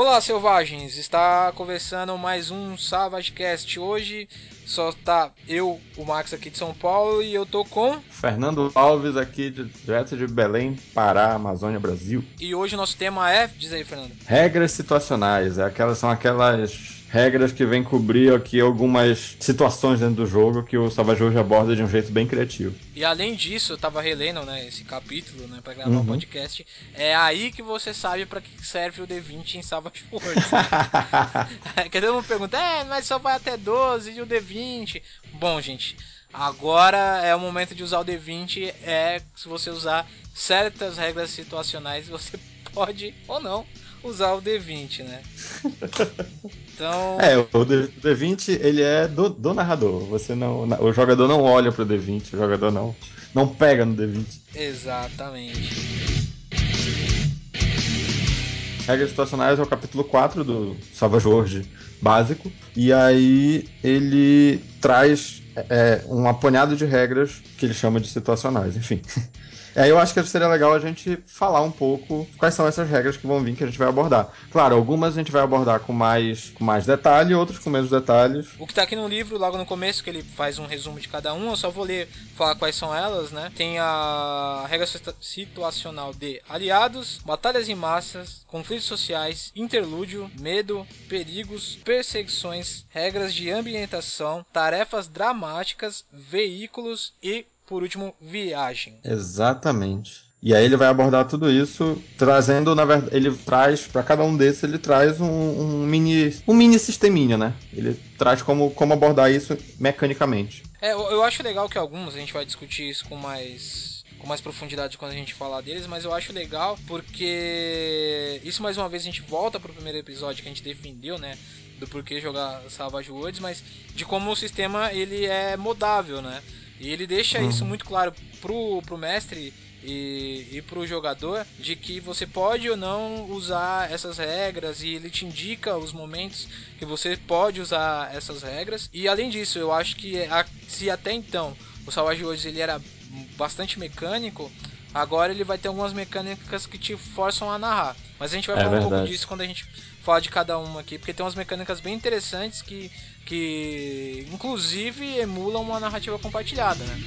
Olá, selvagens! Está conversando mais um SavageCast. Hoje só tá eu, o Max aqui de São Paulo, e eu tô com. Fernando Alves aqui, direto de Belém, Pará, Amazônia, Brasil. E hoje o nosso tema é. Diz aí, Fernando. Regras situacionais. É aquelas, são aquelas regras que vêm cobrir aqui algumas situações dentro do jogo que o Savage hoje aborda de um jeito bem criativo. E além disso, eu tava relendo, né, esse capítulo, né, para gravar o uhum. um podcast. É aí que você sabe para que serve o D20 em Savage Worlds. Quer todo mundo pergunta, é, mas só vai até 12 e o D20. Bom, gente, agora é o momento de usar o D20. É se você usar certas regras situacionais, você pode ou não usar o D20, né? Então. É, o D20 ele é do, do narrador. Você não, o jogador não olha pro D20, o jogador não, não pega no D20. Exatamente. Regras situacionais é o capítulo 4 do Salva Jorge básico. E aí ele traz é, um apanhado de regras que ele chama de situacionais, enfim. Aí eu acho que seria legal a gente falar um pouco quais são essas regras que vão vir que a gente vai abordar. Claro, algumas a gente vai abordar com mais, com mais detalhe, outras com menos detalhes. O que tá aqui no livro, logo no começo, que ele faz um resumo de cada um, eu só vou ler, falar quais são elas, né? Tem a regra situacional de aliados, batalhas em massas, conflitos sociais, interlúdio, medo, perigos, perseguições, regras de ambientação, tarefas dramáticas, veículos e por último, viagem. Exatamente. E aí ele vai abordar tudo isso, trazendo, na verdade, ele traz, para cada um desses, ele traz um, um, mini um mini sisteminha, né? Ele traz como, como abordar isso mecanicamente. É, eu, eu acho legal que alguns, a gente vai discutir isso com mais com mais profundidade quando a gente falar deles, mas eu acho legal porque isso mais uma vez a gente volta pro primeiro episódio que a gente defendeu, né, do porquê jogar Savage Worlds, mas de como o sistema ele é modável, né? E ele deixa uhum. isso muito claro pro, pro mestre e, e pro jogador de que você pode ou não usar essas regras e ele te indica os momentos que você pode usar essas regras. E além disso, eu acho que a, se até então o Savage Worlds ele era bastante mecânico, agora ele vai ter algumas mecânicas que te forçam a narrar. Mas a gente vai é falar verdade. um pouco disso quando a gente falar de cada uma aqui, porque tem umas mecânicas bem interessantes que que inclusive emulam uma narrativa compartilhada, né?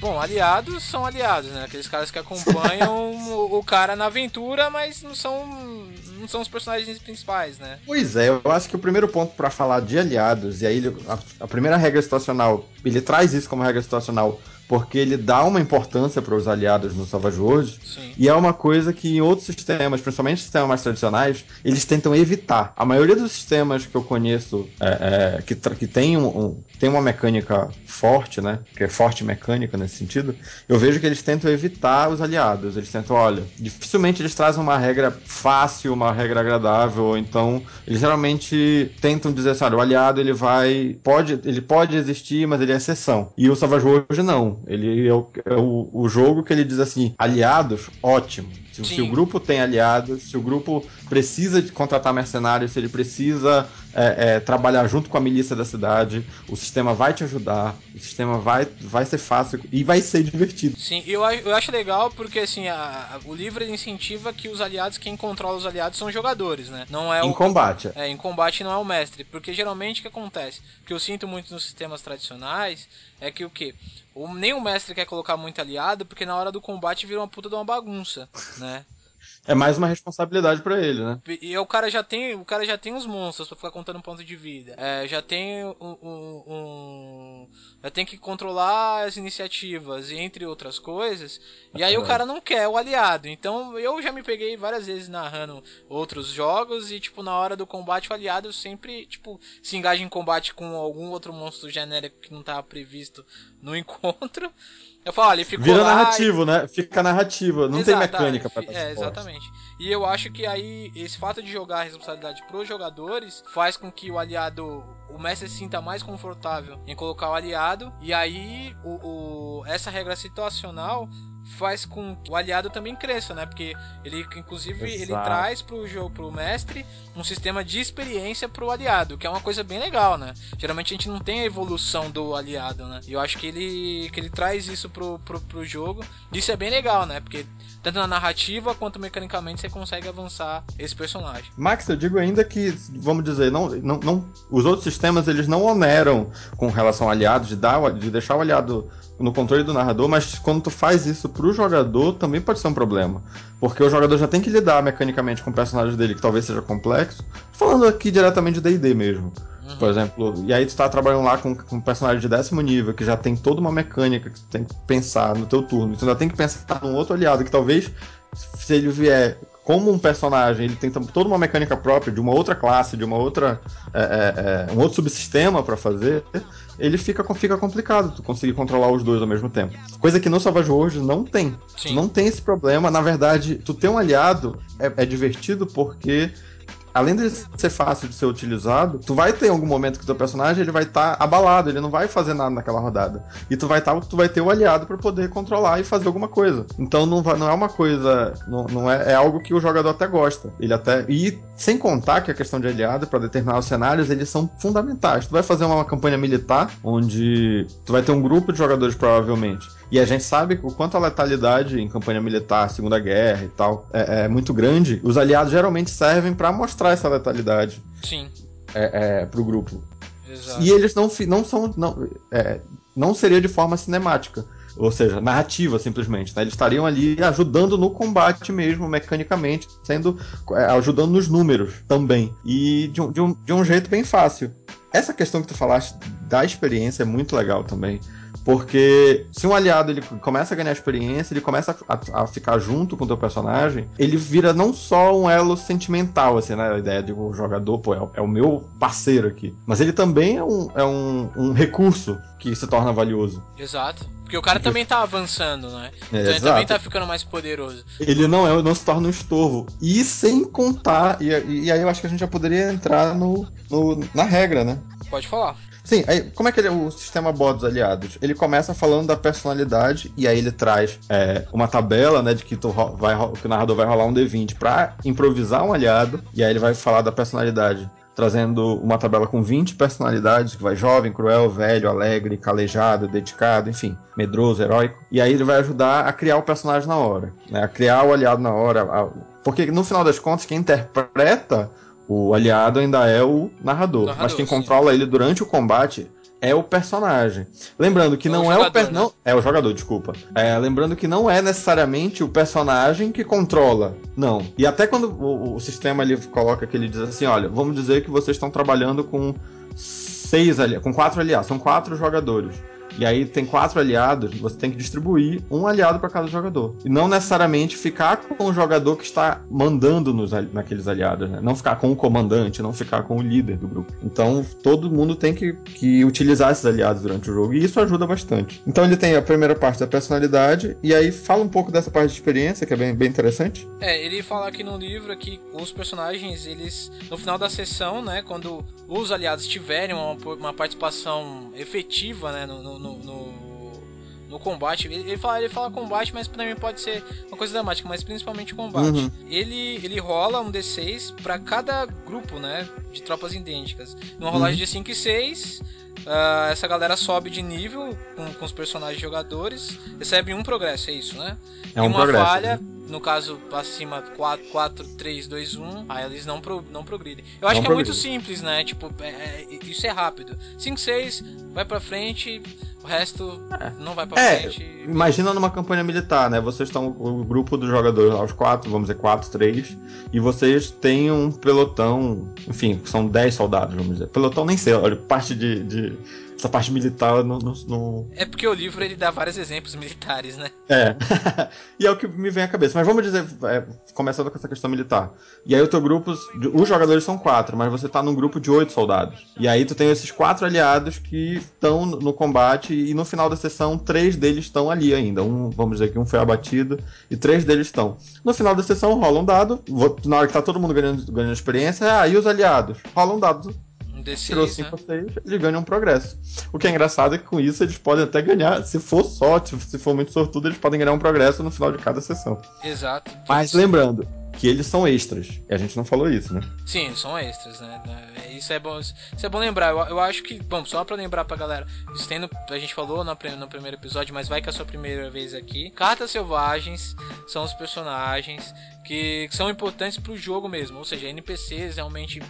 Bom, aliados são aliados, né? Aqueles caras que acompanham o, o, cara na aventura, mas não são não são os personagens principais, né? Pois é, eu acho que o primeiro ponto para falar de aliados, e aí a, a primeira regra situacional, ele traz isso como regra situacional porque ele dá uma importância para os aliados no Savage World Sim. e é uma coisa que em outros sistemas, principalmente sistemas mais tradicionais, eles tentam evitar. A maioria dos sistemas que eu conheço é, é, que, que tem, um, um, tem uma mecânica forte, né, que é forte mecânica nesse sentido, eu vejo que eles tentam evitar os aliados. Eles tentam, olha, dificilmente eles trazem uma regra fácil, uma regra agradável, então eles geralmente tentam dizer assim, olha, o aliado ele vai, pode, ele pode existir, mas ele é exceção. E o Savage World não. Ele é o, é o, o jogo que ele diz assim: aliados, ótimo. Se, se, o grupo tem aliados, se o grupo precisa de contratar mercenários, se ele precisa é, é, trabalhar junto com a milícia da cidade, o sistema vai te ajudar, o sistema vai, vai ser fácil e vai ser divertido. Sim, eu, eu acho legal porque assim, a, a, o livro incentiva que os aliados, quem controla os aliados são os jogadores, né? Não é em o, combate. É, em combate não é o mestre. Porque geralmente o que acontece? O que eu sinto muito nos sistemas tradicionais é que o que? O, nem o mestre quer colocar muito aliado, porque na hora do combate vira uma puta de uma bagunça, né? É mais uma responsabilidade para ele, né? E o cara já tem, o cara já tem os monstros para ficar contando ponto de vida. É, já tem um, um, um, já tem que controlar as iniciativas e entre outras coisas. E aí o cara não quer o aliado. Então eu já me peguei várias vezes narrando outros jogos e tipo na hora do combate o aliado sempre tipo se engaja em combate com algum outro monstro genérico que não estava previsto no encontro. Eu falo, ele ficou Vira lá narrativo, e... né? Fica narrativa, não Exato, tem mecânica pra É, exatamente. E eu acho que aí, esse fato de jogar a responsabilidade pros jogadores faz com que o aliado, o mestre se sinta mais confortável em colocar o aliado. E aí, o, o essa regra situacional faz com que o aliado também cresça, né? Porque ele, inclusive, Exato. ele traz pro jogo, pro mestre, um sistema de experiência pro aliado, que é uma coisa bem legal, né? Geralmente a gente não tem a evolução do aliado, né? E eu acho que ele, que ele traz isso pro, pro, pro jogo. Isso é bem legal, né? Porque tanto na narrativa quanto mecanicamente você consegue avançar esse personagem. Max, eu digo ainda que, vamos dizer, não, não, não, os outros sistemas eles não oneram com relação ao aliado, de, dar, de deixar o aliado no controle do narrador, mas quando tu faz isso pro jogador, também pode ser um problema. Porque o jogador já tem que lidar mecanicamente com o personagem dele, que talvez seja complexo. Falando aqui diretamente de D&D mesmo. Uhum. Por exemplo, e aí tu tá trabalhando lá com, com um personagem de décimo nível, que já tem toda uma mecânica que tu tem que pensar no teu turno. Tu ainda tem que pensar num outro aliado, que talvez, se ele vier como um personagem, ele tem toda uma mecânica própria de uma outra classe, de uma outra é, é, é, um outro subsistema para fazer, ele fica, fica complicado tu conseguir controlar os dois ao mesmo tempo. Coisa que no Savage Worlds não tem. Tu não tem esse problema. Na verdade, tu ter um aliado é, é divertido porque além de ser fácil de ser utilizado, tu vai ter algum momento que o teu personagem ele vai estar tá abalado, ele não vai fazer nada naquela rodada. E tu vai tá, tu vai ter o aliado para poder controlar e fazer alguma coisa. Então não, vai, não é uma coisa, não, não é, é algo que o jogador até gosta. Ele até e sem contar que a questão de aliado para determinados cenários eles são fundamentais. Tu vai fazer uma campanha militar onde tu vai ter um grupo de jogadores provavelmente e a gente sabe o quanto a letalidade em campanha militar, Segunda Guerra e tal, é, é muito grande. Os aliados geralmente servem para mostrar essa letalidade. Sim. É, é, pro grupo. Exato. E eles não, não são. Não, é, não seria de forma cinemática. Ou seja, narrativa simplesmente. Né? Eles estariam ali ajudando no combate mesmo, mecanicamente, sendo é, ajudando nos números também. E de um, de, um, de um jeito bem fácil. Essa questão que tu falaste da experiência é muito legal também. Porque se um aliado ele começa a ganhar experiência, ele começa a, a, ficar junto com o teu personagem, ele vira não só um elo sentimental, assim, né? A ideia de o um jogador, pô, é, é, o meu parceiro aqui. Mas ele também é um, é um, um recurso que se torna valioso. Exato. Porque o cara também tá avançando, né? É, então ele também tá ficando mais poderoso. Ele não é, não se torna um estorvo. E sem contar, e, e aí eu acho que a gente já poderia entrar no, no na regra, né? Pode falar. Sim, aí, como é que ele, o sistema boa dos aliados? Ele começa falando da personalidade e aí ele traz é, uma tabela, né, de que, tu vai, que o narrador vai rolar um D20 para improvisar um aliado e aí ele vai falar da personalidade trazendo uma tabela com 20 personalidades, que vai jovem, cruel, velho, alegre, calejado, dedicado, enfim, medroso, heróico. E aí ele vai ajudar a criar o personagem na hora, né? A criar o aliado na hora. A... Porque no final das contas, quem interpreta o aliado ainda é o narrador, narrador mas quem sim. controla ele durante o combate é o personagem. Lembrando que é não é o per... né? não é o jogador, desculpa. É, lembrando que não é necessariamente o personagem que controla. Não. E até quando o, o sistema ele coloca que ele diz assim, olha, vamos dizer que vocês estão trabalhando com seis ali, com quatro aliados, são quatro jogadores. E aí tem quatro aliados, você tem que distribuir um aliado para cada jogador. E não necessariamente ficar com o jogador que está mandando nos, naqueles aliados, né? Não ficar com o comandante, não ficar com o líder do grupo. Então todo mundo tem que, que utilizar esses aliados durante o jogo e isso ajuda bastante. Então ele tem a primeira parte da personalidade e aí fala um pouco dessa parte de experiência que é bem, bem interessante. É, ele fala aqui no livro que os personagens, eles no final da sessão, né, quando os aliados tiverem uma, uma participação efetiva, né, no, no no, no, no combate. Ele, ele, fala, ele fala combate, mas também pode ser uma coisa dramática, mas principalmente combate. Uhum. Ele, ele rola um D6 para cada grupo, né? De tropas idênticas. Numa rolagem uhum. de 5 e 6. Uh, ah, essa galera sobe de nível com, com, os personagens jogadores, recebe um progresso, é isso, né? É um e uma progresso, falha, né? No caso acima 4, 4, 3, 2, 1, aí eles não, pro, não progridem. Eu acho não que progride. é muito simples, né? Tipo, é, é, isso é rápido. 5, 6, vai pra frente, o resto é. não vai pra é, frente. Imagina numa campanha militar, né? Vocês estão, o grupo dos jogadores lá, os quatro, vamos dizer, quatro, três, e vocês têm um pelotão, enfim, são 10 soldados, vamos dizer. Pelotão nem sei, olha, parte de, de essa parte militar no, no, É porque o livro ele dá vários exemplos militares, né? É. e é o que me vem à cabeça. Mas vamos dizer, é, começando com essa questão militar. E aí o teu grupo, os jogadores são quatro, mas você tá num grupo de oito soldados. E aí tu tem esses quatro aliados que estão no combate e no final da sessão três deles estão ali ainda. Um, vamos dizer que um foi abatido e três deles estão. No final da sessão rola um dado, na hora que tá todo mundo ganhando, ganhando experiência, ah, e os aliados? Rola um dado D6, tirou 5 né? ou 6, eles ganham um progresso. O que é engraçado é que com isso eles podem até ganhar, se for sorte, se for muito sortudo, eles podem ganhar um progresso no final de cada sessão. Exato. Mas lembrando, que eles são extras. E a gente não falou isso, né? Sim, são extras, né? Isso é bom, isso é bom lembrar. Eu, eu acho que, bom, só pra lembrar pra galera, isso tem no, a gente falou no, no primeiro episódio, mas vai que é a sua primeira vez aqui. Cartas Selvagens são os personagens que, que são importantes pro jogo mesmo, ou seja, NPCs realmente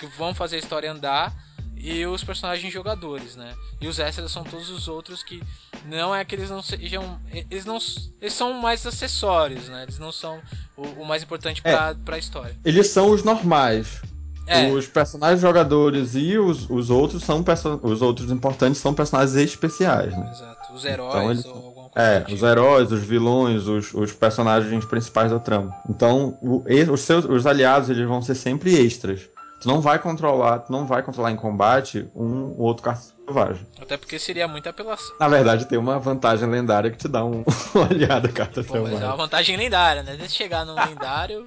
que vão fazer a história andar e os personagens jogadores, né? E os extras são todos os outros que não é que eles não sejam. Eles não. Eles são mais acessórios, né? Eles não são o, o mais importante pra, é, pra história. Eles são os normais. É. Os personagens jogadores e os, os outros são os outros importantes são personagens especiais, né? Exato. Os heróis então, eles, ou alguma coisa. É, os heróis, os vilões, os, os personagens principais da trama. Então, o, os seus os aliados eles vão ser sempre extras. Tu não vai controlar, tu não vai controlar em combate um ou outro carta selvagem. Até porque seria muita apelação. Na verdade, tem uma vantagem lendária que te dá um, aliado carta Pô, selvagem. Mas é uma vantagem lendária, né? Se chegar no lendário.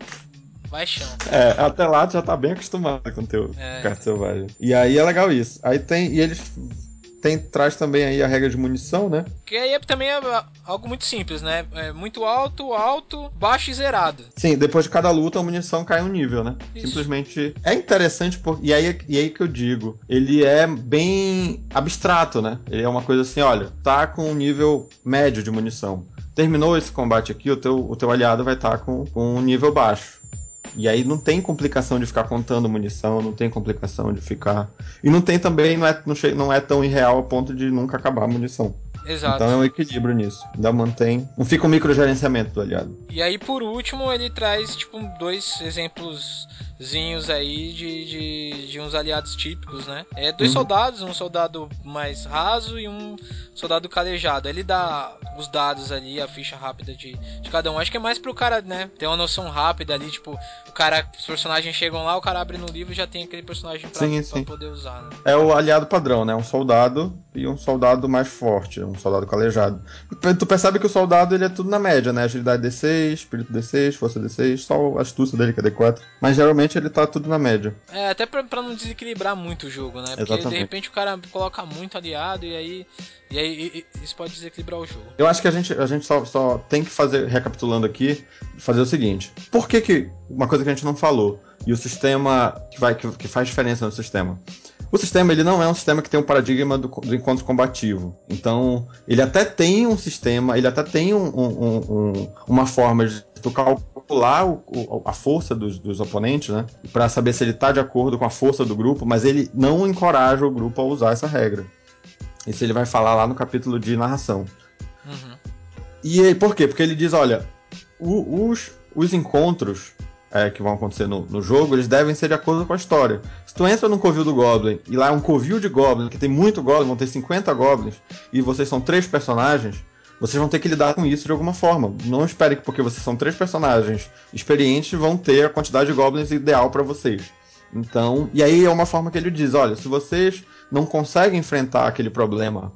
vai chão. É, até lá tu já tá bem acostumado com o teu é. carta selvagem. E aí é legal isso. Aí tem. E eles tem, traz também aí a regra de munição, né? Que aí é, também é algo muito simples, né? É muito alto, alto, baixo e zerado. Sim, depois de cada luta a munição cai um nível, né? Isso. Simplesmente. É interessante, por... e, aí, e aí que eu digo, ele é bem abstrato, né? Ele é uma coisa assim, olha, tá com um nível médio de munição. Terminou esse combate aqui, o teu, o teu aliado vai estar tá com, com um nível baixo. E aí não tem complicação de ficar contando munição, não tem complicação de ficar. E não tem também, não é, não, não é tão irreal a ponto de nunca acabar a munição. Exato. Então é um equilíbrio nisso. Ainda mantém. Não fica um microgerenciamento do aliado. E aí, por último, ele traz, tipo, dois exemplos zinhos aí de, de, de, uns aliados típicos, né? É dois uhum. soldados, um soldado mais raso e um soldado calejado. Ele dá os dados ali, a ficha rápida de, de cada um. Acho que é mais pro cara, né, ter uma noção rápida ali, tipo, o cara, os personagens chegam lá, o cara abre no livro e já tem aquele personagem pra, sim, sim. pra poder usar, né? É o aliado padrão, né? Um soldado e um soldado mais forte, um soldado calejado. Tu percebe que o soldado ele é tudo na média, né? Agilidade D6, espírito D6, força D6, só a astúcia dele que é D4. Mas geralmente ele tá tudo na média. É, até pra, pra não desequilibrar muito o jogo, né? Porque Exatamente. de repente o cara coloca muito aliado e aí. E aí isso pode desequilibrar o jogo. Eu acho que a gente, a gente só, só tem que fazer, recapitulando aqui, fazer o seguinte. Por que que. Uma coisa que a gente não falou, e o sistema que, vai, que, que faz diferença no sistema. O sistema ele não é um sistema que tem um paradigma do, do encontro combativo. Então, ele até tem um sistema, ele até tem um, um, um, uma forma de tu calcular o, o, a força dos, dos oponentes, né? Para saber se ele está de acordo com a força do grupo, mas ele não encoraja o grupo a usar essa regra. Isso ele vai falar lá no capítulo de narração. Uhum. E por quê? Porque ele diz: olha, o, os, os encontros é, que vão acontecer no, no, jogo, eles devem ser de acordo com a história. Se tu entra num covil do Goblin e lá é um covil de Goblin, que tem muito Goblin, vão ter 50 Goblins, e vocês são três personagens, vocês vão ter que lidar com isso de alguma forma. Não espere que porque vocês são três personagens experientes vão ter a quantidade de Goblins ideal para vocês. Então, e aí é uma forma que ele diz: olha, se vocês não conseguem enfrentar aquele problema,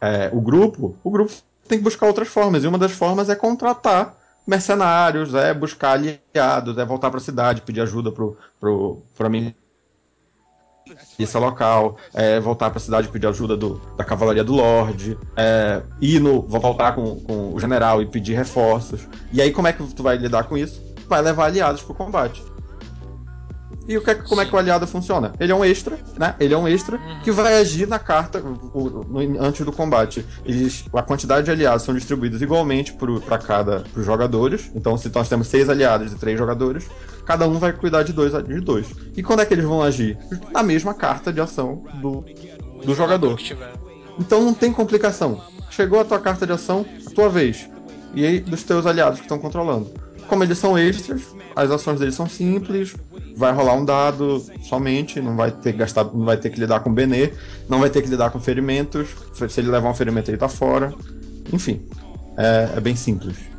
é, o grupo, o grupo tem que buscar outras formas. E uma das formas é contratar mercenários, é buscar aliados, é voltar para a cidade, pedir ajuda pro, pro, mim polícia local, é, voltar para a cidade pedir ajuda do, da cavalaria do Lorde, é, ir no, voltar com, com o general e pedir reforços. E aí como é que tu vai lidar com isso? Vai levar aliados pro combate. E o que, é como Sim. é que o aliado funciona? Ele é um extra, né? Ele é um extra uhum. que vai agir na carta o, no, antes do combate. Eles, a quantidade de aliados são distribuídos igualmente para cada pros jogadores. Então, se nós temos seis aliados e três jogadores, cada um vai cuidar de dois de dois. E quando é que eles vão agir? Na mesma carta de ação do, do jogador. Então não tem complicação. Chegou a tua carta de ação, a tua vez. E aí dos teus aliados que estão controlando. Como eles são extras, as ações deles são simples, vai rolar um dado somente, não vai ter que gastar, não vai ter que lidar com Benê, não vai ter que lidar com ferimentos. Se ele levar um ferimento ele tá fora. Enfim, é, é bem simples.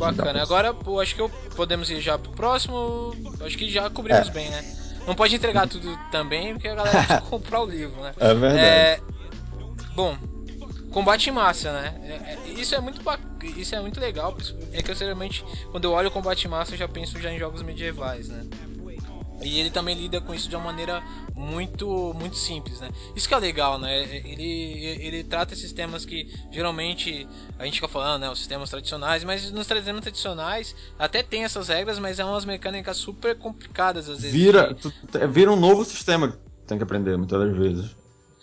Bacana. Agora, pô, acho que eu, podemos ir já pro próximo. Acho que já cobrimos é. bem, né? Não pode entregar tudo também, porque a galera precisa comprar o livro, né? É verdade. É... Bom, combate em massa, né? É, é, isso é muito isso é muito legal. É que eu geralmente, quando eu olho o combate em massa, eu já penso já em jogos medievais, né? E ele também lida com isso de uma maneira muito muito simples, né? Isso que é legal, né? Ele, ele trata esses temas que geralmente a gente fica falando, né? Os sistemas tradicionais, mas nos sistemas tradicionais até tem essas regras, mas é umas mecânicas super complicadas às vezes. Vira, tu, vira um novo sistema que tem que aprender muitas das vezes.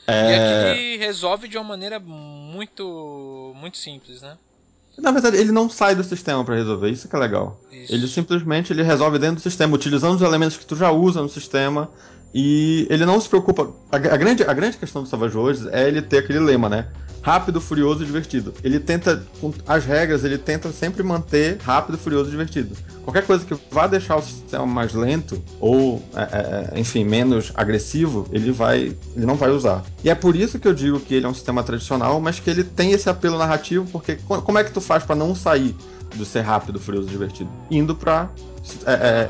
É... E aqui ele resolve de uma maneira muito muito simples, né? Na verdade, ele não sai do sistema para resolver, isso que é legal. Isso. Ele simplesmente ele resolve dentro do sistema, utilizando os elementos que tu já usa no sistema. E ele não se preocupa. A, a grande, a grande questão do Savage Worlds é ele ter aquele lema, né? rápido, furioso e divertido. Ele tenta, com as regras, ele tenta sempre manter rápido, furioso e divertido. Qualquer coisa que vá deixar o sistema mais lento ou, é, é, é, enfim, menos agressivo, ele vai, ele não vai usar. E é por isso que eu digo que ele é um sistema tradicional, mas que ele tem esse apelo narrativo, porque como é que tu faz para não sair do ser rápido, furioso e divertido? Indo pra é,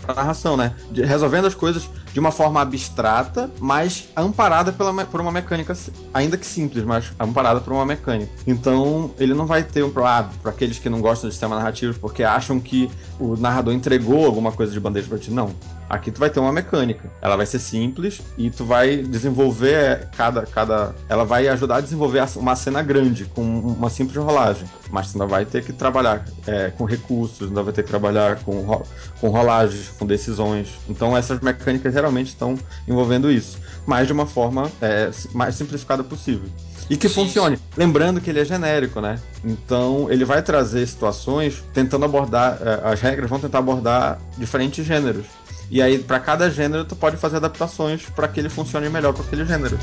pra narração, né? De, resolvendo as coisas de uma forma abstrata, mas amparada pela, por uma mecânica, ainda que simples, mas amparada por uma mecânica. Então, ele não vai ter um ah, para aqueles que não gostam de sistema narrativo porque acham que o narrador entregou alguma coisa de bandeja para ti. Não. Aqui tu vai ter uma mecânica. Ela vai ser simples e tu vai desenvolver cada. cada ela vai ajudar a desenvolver uma cena grande com uma simples rolagem. Mas tu ainda vai ter que trabalhar é, com recursos, ainda vai ter que trabalhar com, com rolagens, com decisões. Então essas mecânicas geralmente estão envolvendo isso. Mas de uma forma é, mais simplificada possível e que funcione. Lembrando que ele é genérico, né? Então ele vai trazer situações tentando abordar, é, as regras vão tentar abordar diferentes gêneros. E aí, para cada gênero, tu pode fazer adaptações para que ele funcione melhor com aquele gênero.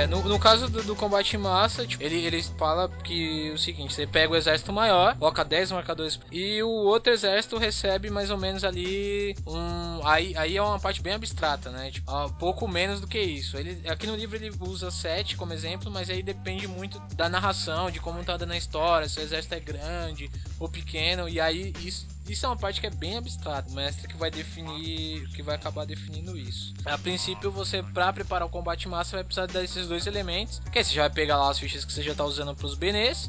É, no, no caso do, do, combate em massa, tipo, ele, ele fala que o seguinte: você pega o exército maior, coloca 10 marcadores, e o outro exército recebe mais ou menos ali um. Aí, aí é uma parte bem abstrata, né? Tipo, um pouco menos do que isso. Ele, aqui no livro ele usa 7 como exemplo, mas aí depende muito da narração, de como tá dando a história, se o exército é grande ou pequeno, e aí isso isso é uma parte que é bem abstrata. O mestre que vai definir, que vai acabar definindo isso. A princípio, você para preparar o combate massa vai precisar desses dois elementos, que aí você já vai pegar lá as fichas que você já tá usando para os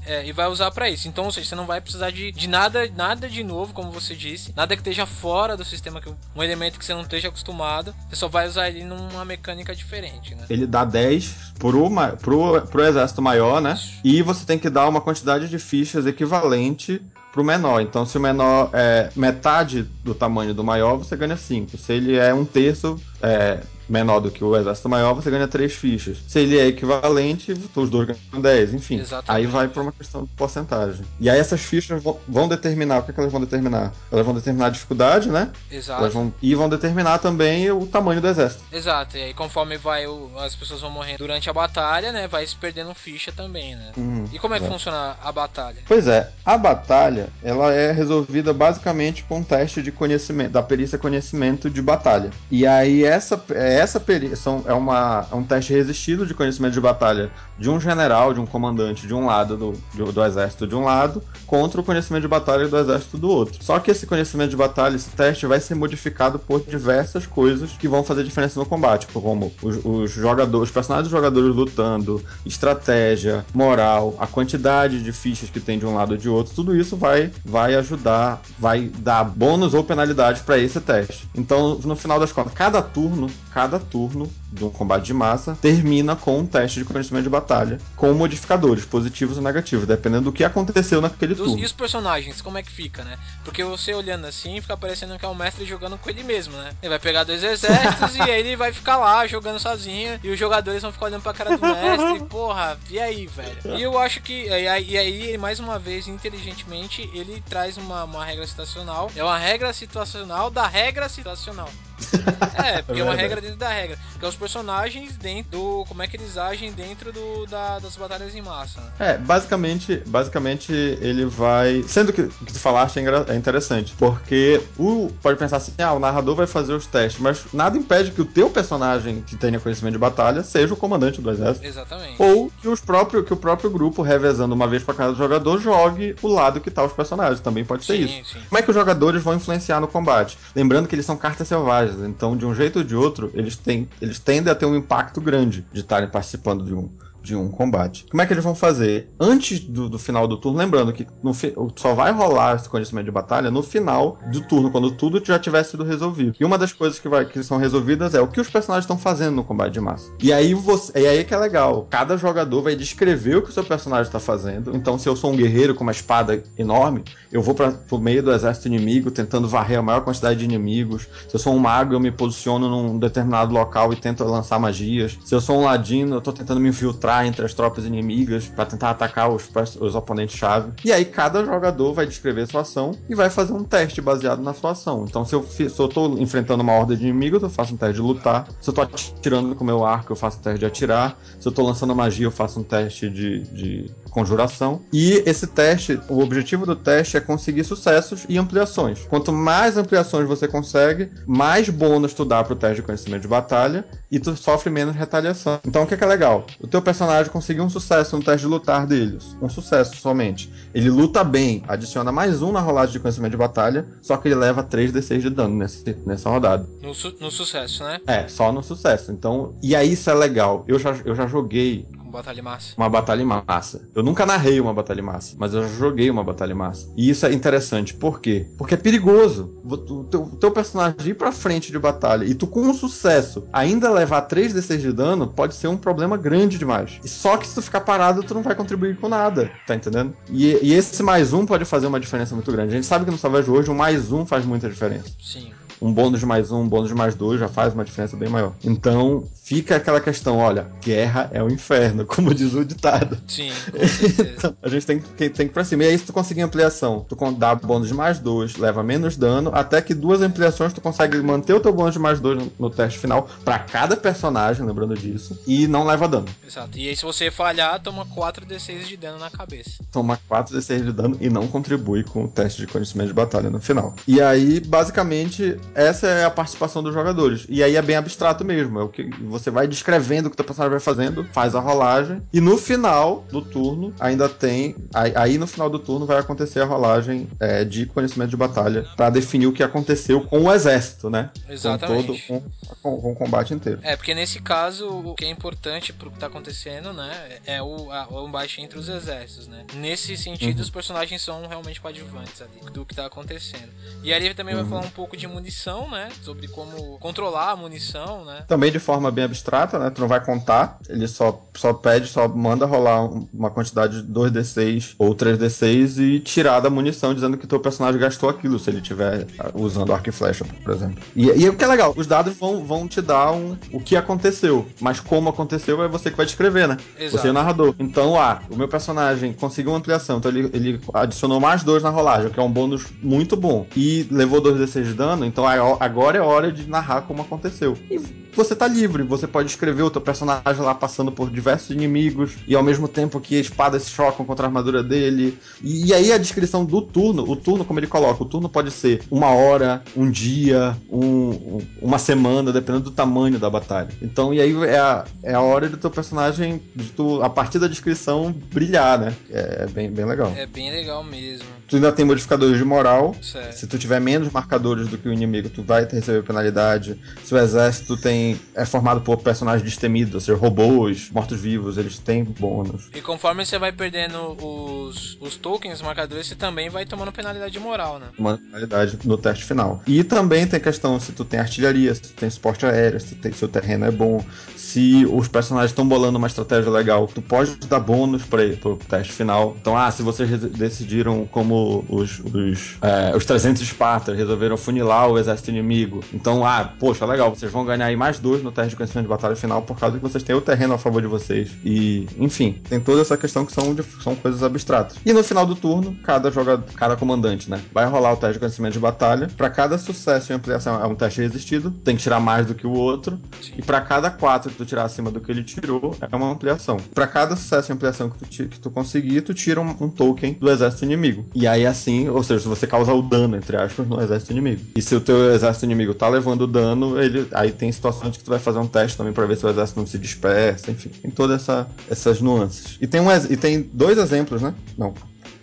é, e vai usar para isso. Então, ou seja, você não vai precisar de, de nada, nada de novo, como você disse, nada que esteja fora do sistema, que um elemento que você não esteja acostumado. Você só vai usar ele numa mecânica diferente, né? Ele dá 10 pro, pro, pro exército maior, né? E você tem que dar uma quantidade de fichas equivalente pro menor. Então, se o menor é metade do tamanho do maior, você ganha 5. Se ele é um terço, é, menor do que o exército maior, você ganha 3 fichas. Se ele é equivalente, os dois ganham 10, enfim. Exatamente. Aí vai para uma questão de porcentagem. E aí essas fichas vão determinar, o que, é que elas vão determinar? Elas vão determinar a dificuldade, né? Exato. Vão, e vão determinar também o tamanho do exército. Exato, e aí conforme vai o, as pessoas vão morrendo durante a batalha, né? Vai se perdendo ficha também, né? Uhum, e como é que funciona a batalha? Pois é, a batalha, ela é resolvida basicamente com um teste de conhecimento, da perícia conhecimento de batalha. E aí essa, essa perícia é, uma, é um teste resistido de conhecimento de batalha de um general, de um comandante de um lado do, do, do, exército de um lado, contra o conhecimento de batalha do exército do outro. Só que esse conhecimento de batalha, esse teste, vai ser modificado por diversas coisas que vão fazer diferença no combate, como os, os jogadores, os personagens dos jogadores lutando, estratégia, moral, a quantidade de fichas que tem de um lado ou de outro, tudo isso vai, vai ajudar, vai dar bônus ou penalidade para esse teste. Então, no final das contas, cada turno, cada turno de um combate de massa termina com um teste de conhecimento de batalha, com modificadores positivos ou negativos, dependendo do que aconteceu naquele Dos, turno. E os personagens, como é que fica, né? Porque você olhando assim, fica parecendo que é o mestre jogando com ele mesmo, né? Ele vai pegar dois exércitos e aí ele vai ficar lá jogando sozinho e os jogadores vão ficar olhando pra cara do mestre. E, porra, e aí, velho? E eu acho que. E aí, e aí, mais uma vez, inteligentemente, ele traz uma, uma regra situacional. É uma regra situacional da regra situacional. É, porque é, é uma regra dentro da regra. Que é os personagens dentro do. Como é que eles agem dentro do, da, das batalhas em massa. Né? É, basicamente, basicamente ele vai. Sendo que o que tu falaste é, é interessante. Porque o. Pode pensar assim, ah, o narrador vai fazer os testes, mas nada impede que o teu personagem que tenha conhecimento de batalha seja o comandante do exército. Exatamente. Ou que, os próprio, que o próprio grupo, revezando uma vez para cada jogador, jogue o lado que tá os personagens. Também pode ser sim, isso. Sim. Como é que os jogadores vão influenciar no combate? Lembrando que eles são cartas selvagens. Então, de um jeito ou de outro, eles, têm, eles tendem a ter um impacto grande de estarem participando de um, de um combate. Como é que eles vão fazer? Antes do, do final do turno, lembrando que no, só vai rolar esse conhecimento de batalha no final do turno, quando tudo já tiver sido resolvido. E uma das coisas que, vai, que são resolvidas é o que os personagens estão fazendo no combate de massa. E aí você, e aí que é legal. Cada jogador vai descrever o que o seu personagem está fazendo. Então, se eu sou um guerreiro com uma espada enorme, eu vou para o meio do exército inimigo tentando varrer a maior quantidade de inimigos. Se eu sou um mago, eu me posiciono num determinado local e tento lançar magias. Se eu sou um ladino, eu tô tentando me infiltrar entre as tropas inimigas para tentar atacar os, os oponentes-chave. E aí cada jogador vai descrever sua ação e vai fazer um teste baseado na sua ação. Então, se eu, se eu tô enfrentando uma horda de inimigos, eu faço um teste de lutar. Se eu tô atirando com o meu arco, eu faço um teste de atirar. Se eu tô lançando magia, eu faço um teste de, de conjuração. E esse teste, o objetivo do teste é conseguir sucessos e ampliações. Quanto mais ampliações você consegue, mais bônus tu dá pro teste de conhecimento de batalha e tu sofre menos retaliação. Então o que é, que é legal? O teu personagem conseguiu um sucesso no teste de lutar deles. Um sucesso somente. Ele luta bem, adiciona mais um na rolagem de conhecimento de batalha, só que ele leva 3d6 de dano nesse, nessa rodada. No, su no sucesso, né? É, só no sucesso. Então, e aí isso é legal. Eu já, eu já joguei batalha massa. Uma batalha massa. Eu nunca narrei uma batalha massa, mas eu já joguei uma batalha massa. E isso é interessante. Por quê? Porque é perigoso. O teu, teu personagem ir pra frente de batalha e tu com um sucesso ainda levar 3d6 de dano pode ser um problema grande demais. E só que se tu ficar parado, tu não vai contribuir com nada. Tá entendendo? E, e esse mais um pode fazer uma diferença muito grande. A gente sabe que no Savage hoje um mais um faz muita diferença. Sim um bônus de mais um, um bônus de mais dois já faz uma diferença bem maior. Então, fica aquela questão, olha, guerra é o inferno, como diz o ditado. Sim, com certeza. então, a gente tem que, tem que ir pra cima. E aí, se tu conseguir ampliação, tu dá bônus de mais dois, leva menos dano, até que duas ampliações tu consegue manter o teu bônus de mais dois no, no teste final para cada personagem, lembrando disso, e não leva dano. Exato. E aí, se você falhar, toma 4d6 de dano na cabeça. Toma 4d6 de dano e não contribui com o teste de conhecimento de batalha no final. E aí, basicamente, essa é a participação dos jogadores. E aí é bem abstrato mesmo. É o que você vai descrevendo o que o teu personagem vai fazendo, faz a rolagem. E no final do turno, ainda tem. Aí, aí no final do turno vai acontecer a rolagem é, de conhecimento de batalha para definir o que aconteceu com o exército, né? Exatamente. Com todo com, com, o combate inteiro. É, porque nesse caso, o que é importante pro que tá acontecendo, né? É o, a, o embate entre os exércitos, né? Nesse sentido, uhum. os personagens são realmente coadjuvantes ali do que tá acontecendo. E ali também uhum. vai falar um pouco de munição munição, né? Sobre como controlar a munição, né? Também de forma bem abstrata, né? Tu não vai contar, ele só, só pede, só manda rolar uma quantidade de 2d6 ou 3d6 e tirar da munição, dizendo que teu personagem gastou aquilo, se ele estiver usando arco e flecha, por exemplo. E, e o que é legal, os dados vão, vão te dar um, o que aconteceu, mas como aconteceu é você que vai descrever, né? Exato. Você é o narrador. Então, ah, o meu personagem conseguiu uma ampliação, então ele, ele adicionou mais dois na rolagem, que é um bônus muito bom. E levou 2d6 de dano, então agora é hora de narrar como aconteceu. E você tá livre, você pode escrever o teu personagem lá passando por diversos inimigos e ao mesmo tempo que espadas chocam contra a armadura dele. E, e, aí a descrição do turno, o turno, como ele coloca, o turno pode ser uma hora, um dia, um, uma semana, dependendo do tamanho da batalha. Então, e aí é a, é a hora do teu personagem, de tu, a partir da descrição, brilhar, né? É, é bem, bem legal. É bem legal mesmo. Tu ainda tem modificadores de moral. Certo. Se tu tiver menos marcadores do que o inimigo, tu vai receber penalidade. Se o exército tem é formado por personagens destemidos, ou seja, robôs, mortos-vivos, eles têm bônus. E conforme você vai perdendo os, os tokens, os marcadores, você também vai tomando penalidade moral, né? Uma penalidade no teste final. E também tem questão se tu tem artilharia, se tu tem suporte aéreo, se tem, seu terreno é bom, se os personagens estão bolando uma estratégia legal, tu pode dar bônus para pro teste final. Então, ah, se vocês decidiram como os, os, é, os 300 Espartas resolveram funilar o exército inimigo, então, ah, poxa, legal, vocês vão ganhar aí mais dois no teste de conhecimento de batalha final por causa que vocês têm o terreno a favor de vocês. E, enfim, tem toda essa questão que são, de, são coisas abstratas. E no final do turno, cada jogador, cada comandante, né, vai rolar o teste de conhecimento de batalha. Para cada sucesso em ampliação é um teste resistido, tem que tirar mais do que o outro. E para cada quatro que tu tirar acima do que ele tirou, é uma ampliação. Para cada sucesso em ampliação que tu, que tu conseguir, tu tira um, um, token do exército inimigo. E aí assim, ou seja, se você causar o dano, entre aspas, no exército inimigo. E se o teu exército inimigo tá levando dano, ele aí tem situações que tu vai fazer um teste também para ver se o exército não se dispersa, enfim, tem todas essa, essas nuances. E tem, um, e tem dois exemplos, né? Não.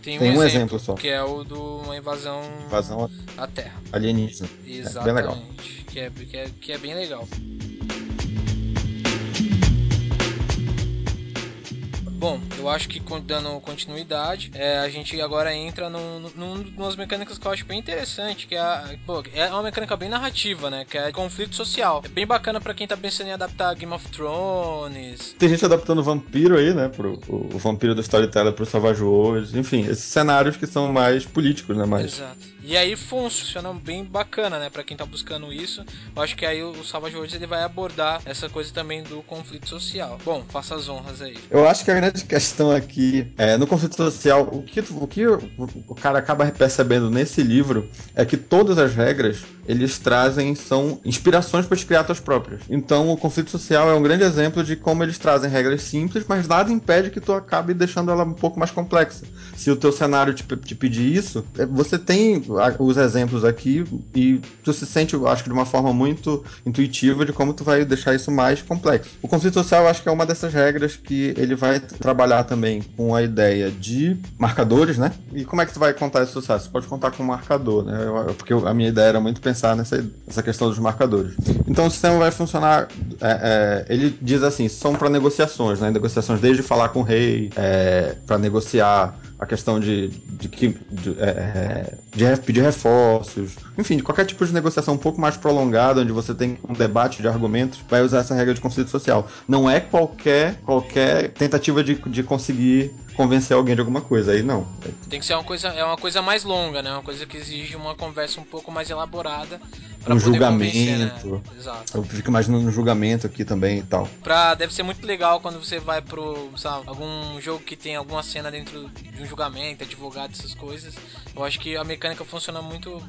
Tem, tem um, um exemplo, exemplo, só. Que é o de uma invasão, invasão à Terra. Alienígena. Exatamente. É bem legal. Que é, que, é, que é bem legal. Bom, eu acho que dando continuidade, é, a gente agora entra num, num, numas mecânicas que eu acho bem interessante, que é, a, pô, é uma mecânica bem narrativa, né? Que é conflito social. É bem bacana para quem tá pensando em adaptar Game of Thrones. Tem gente adaptando o vampiro aí, né? Pro, o, o vampiro do Storyteller pro Savage Worlds. Enfim, esses cenários que são mais políticos, né? Mais... Exato. E aí funciona bem bacana, né? Pra quem tá buscando isso. Eu acho que aí o Savage Worlds ele vai abordar essa coisa também do conflito social. Bom, faça as honras aí. Eu acho que a grande questão aqui é no conflito social, o que, o, que o cara acaba percebendo nesse livro é que todas as regras eles trazem são inspirações para te criar tuas próprias. Então o conflito social é um grande exemplo de como eles trazem regras simples, mas nada impede que tu acabe deixando ela um pouco mais complexa. Se o teu cenário te, te pedir isso, é, você tem os exemplos aqui e tu se sente, eu acho que de uma forma muito intuitiva de como tu vai deixar isso mais complexo. O conflito social eu acho que é uma dessas regras que ele vai trabalhar também com a ideia de marcadores, né? E como é que tu vai contar esse sucesso? Você pode contar com um marcador, né? Porque a minha ideia era muito pensar nessa, nessa questão dos marcadores. Então o sistema vai funcionar, é, é, ele diz assim, são para negociações, né? Negociações desde falar com o rei, é, para negociar a questão de, de, de, de, é, de, pedir reforços, enfim, de qualquer tipo de negociação um pouco mais prolongada, onde você tem um debate de argumentos, vai usar essa regra de conflito social. Não é qualquer, qualquer tentativa de, de conseguir convencer alguém de alguma coisa, aí não. Tem que ser uma coisa, é uma coisa mais longa, né? Uma coisa que exige uma conversa um pouco mais elaborada um julgamento. Né? Exato. Eu fico imaginando um julgamento aqui também e tal. Pra, deve ser muito legal quando você vai pro, sabe, algum jogo que tem alguma cena dentro de um julgamento, advogado, essas coisas. Eu acho que a mecânica funciona muito.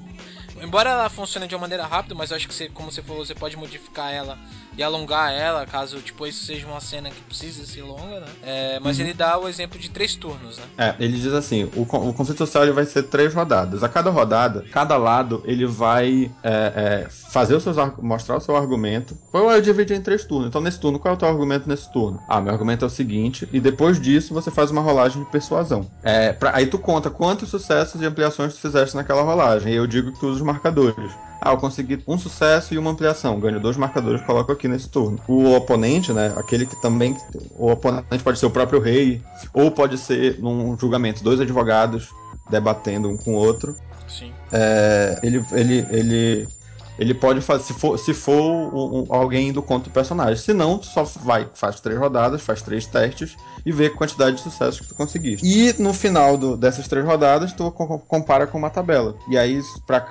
Embora ela funcione de uma maneira rápida, mas eu acho que você, como você falou, você pode modificar ela e alongar ela, caso tipo isso seja uma cena que precisa ser longa, né? É, mas uhum. ele dá o exemplo de três turnos, né? É, ele diz assim: o, o conflito social vai ser três rodadas. A cada rodada, cada lado ele vai é, é, fazer os seus mostrar o seu argumento. Ou eu dividi em três turnos. Então, nesse turno, qual é o teu argumento nesse turno? Ah, meu argumento é o seguinte, e depois disso você faz uma rolagem de persuasão. É, pra, aí tu conta quantos sucessos e ampliações tu fizeste naquela rolagem. E eu digo que tu usa os marcadores. Ah, eu consegui um sucesso e uma ampliação. Ganho dois marcadores, coloco aqui nesse turno. O oponente, né? Aquele que também. O oponente pode ser o próprio rei, ou pode ser num julgamento, dois advogados debatendo um com o outro. Sim. É, ele, ele, ele ele pode fazer, se for, se for um, um, alguém do conto do personagem. Se não, tu só vai, faz três rodadas, faz três testes e vê a quantidade de sucessos que tu conseguiste. E no final do, dessas três rodadas, tu compara com uma tabela. E aí, pra,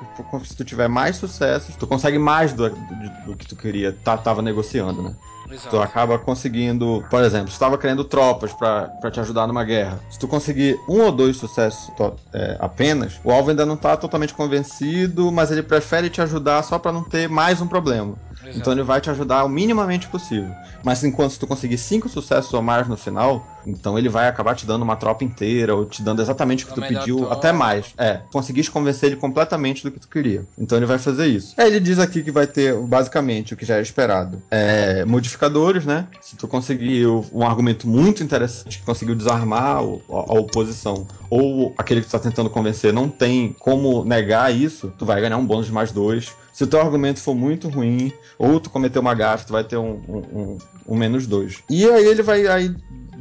se tu tiver mais sucessos, tu consegue mais do, do, do que tu queria, tá, tava negociando, né? Exato. Tu acaba conseguindo, por exemplo, se tava querendo tropas para te ajudar numa guerra, se tu conseguir um ou dois sucessos é, apenas, o alvo ainda não tá totalmente convencido, mas ele prefere te ajudar só para não ter mais um problema. Exato. Então ele vai te ajudar o minimamente possível. Mas enquanto se tu conseguir cinco sucessos ou mais no final, então ele vai acabar te dando uma tropa inteira, ou te dando exatamente o que tu pediu, até mais. É, conseguiste convencer ele completamente do que tu queria. Então ele vai fazer isso. É, ele diz aqui que vai ter, basicamente, o que já é esperado. É, modificadores, né? Se tu conseguir um argumento muito interessante que conseguiu desarmar a, a oposição, ou aquele que tu tá tentando convencer não tem como negar isso, tu vai ganhar um bônus de mais dois. Se o teu argumento for muito ruim, ou tu cometer uma gafe, tu vai ter um, um, um, um menos dois. E aí ele vai aí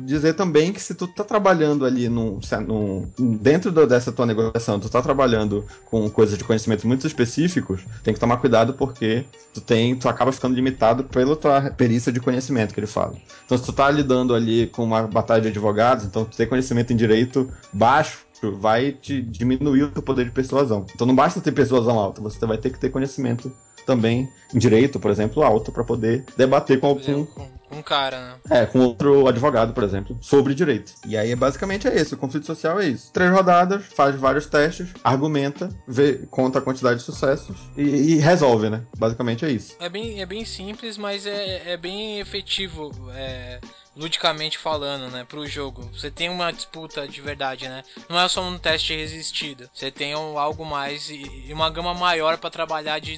dizer também que se tu tá trabalhando ali num, num, dentro do, dessa tua negociação, tu tá trabalhando com coisas de conhecimento muito específicos, tem que tomar cuidado porque tu tem, tu acaba ficando limitado pela tua perícia de conhecimento que ele fala. Então se tu tá lidando ali com uma batalha de advogados, então tu tem conhecimento em direito baixo, vai te diminuir o teu poder de persuasão. Então não basta ter persuasão alta, você vai ter que ter conhecimento também em direito, por exemplo, alto para poder debater com algum um cara, né? É, com outro advogado, por exemplo, sobre direito. E aí, basicamente, é esse. O conflito social é isso. Três rodadas, faz vários testes, argumenta, vê, conta a quantidade de sucessos e, e resolve, né? Basicamente é isso. É bem, é bem simples, mas é, é bem efetivo. É ludicamente falando, né, pro jogo. Você tem uma disputa de verdade, né? Não é só um teste resistido. Você tem um, algo mais e, e uma gama maior para trabalhar de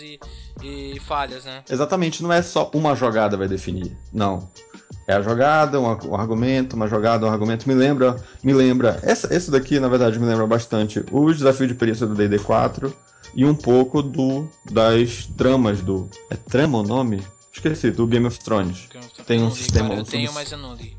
e, e falhas, né? Exatamente, não é só uma jogada vai definir. Não. É a jogada, um, um, argumento, uma jogada, um argumento. Me lembra, me lembra. Essa, esse daqui, na verdade, me lembra bastante o desafio de perícia do DD 4 e um pouco do das tramas do. É trama o nome? Esqueci, do Game of Thrones. Game of Thrones. Tem um sistema. Cara, eu tenho, mas eu não li.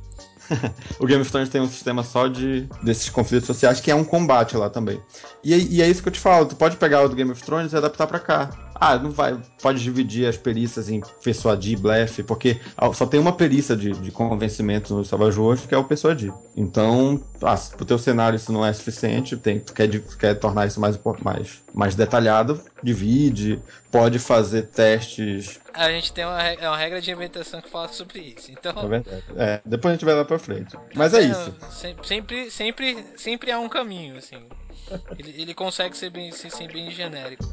o Game of Thrones tem um sistema só de desses conflitos sociais que é um combate lá também. E, e é isso que eu te falo, tu pode pegar o do Game of Thrones e adaptar para cá. Ah, não vai. Pode dividir as perícias em persuadir, blefe, porque só tem uma perícia de, de convencimento no Savage Worlds, que é o persuadir. Então, ah, pro teu cenário isso não é suficiente, tem, tu quer, quer tornar isso mais, mais, mais detalhado, divide, pode fazer testes. A gente tem uma, é uma regra de inventação que fala sobre isso. Então... É verdade. É, depois a gente vai lá pra frente. Mas é, é isso. Sempre, sempre, sempre há um caminho, assim. ele, ele consegue ser bem, ser, ser bem genérico.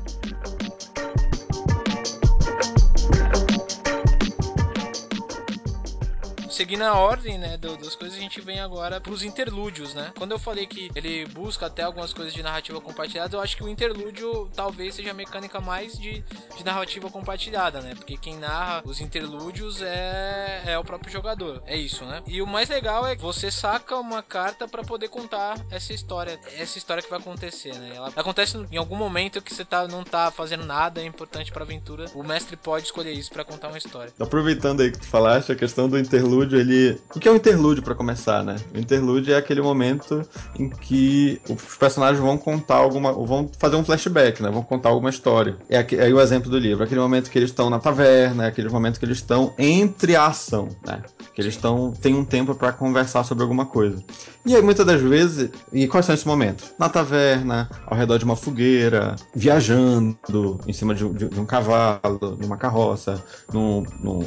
Seguindo a ordem, né, do, das coisas, a gente vem agora pros interlúdios, né? Quando eu falei que ele busca até algumas coisas de narrativa compartilhada, eu acho que o interlúdio talvez seja a mecânica mais de, de narrativa compartilhada, né? Porque quem narra os interlúdios é, é o próprio jogador. É isso, né? E o mais legal é que você saca uma carta para poder contar essa história, essa história que vai acontecer, né? Ela acontece em algum momento que você tá, não tá fazendo nada importante pra aventura, o mestre pode escolher isso para contar uma história. Aproveitando aí que tu falaste, a questão do interlúdio interlúdio, ele. O que é um interlúdio para começar, né? O interlúdio é aquele momento em que os personagens vão contar alguma. vão fazer um flashback, né? Vão contar alguma história. É aí é o exemplo do livro. Aquele momento que eles estão na taverna, é aquele momento que eles estão entre a ação, né? Que eles estão. tem um tempo para conversar sobre alguma coisa. E aí, muitas das vezes. E quais são esses momentos? Na taverna, ao redor de uma fogueira, viajando em cima de, de, de um cavalo, numa carroça, num,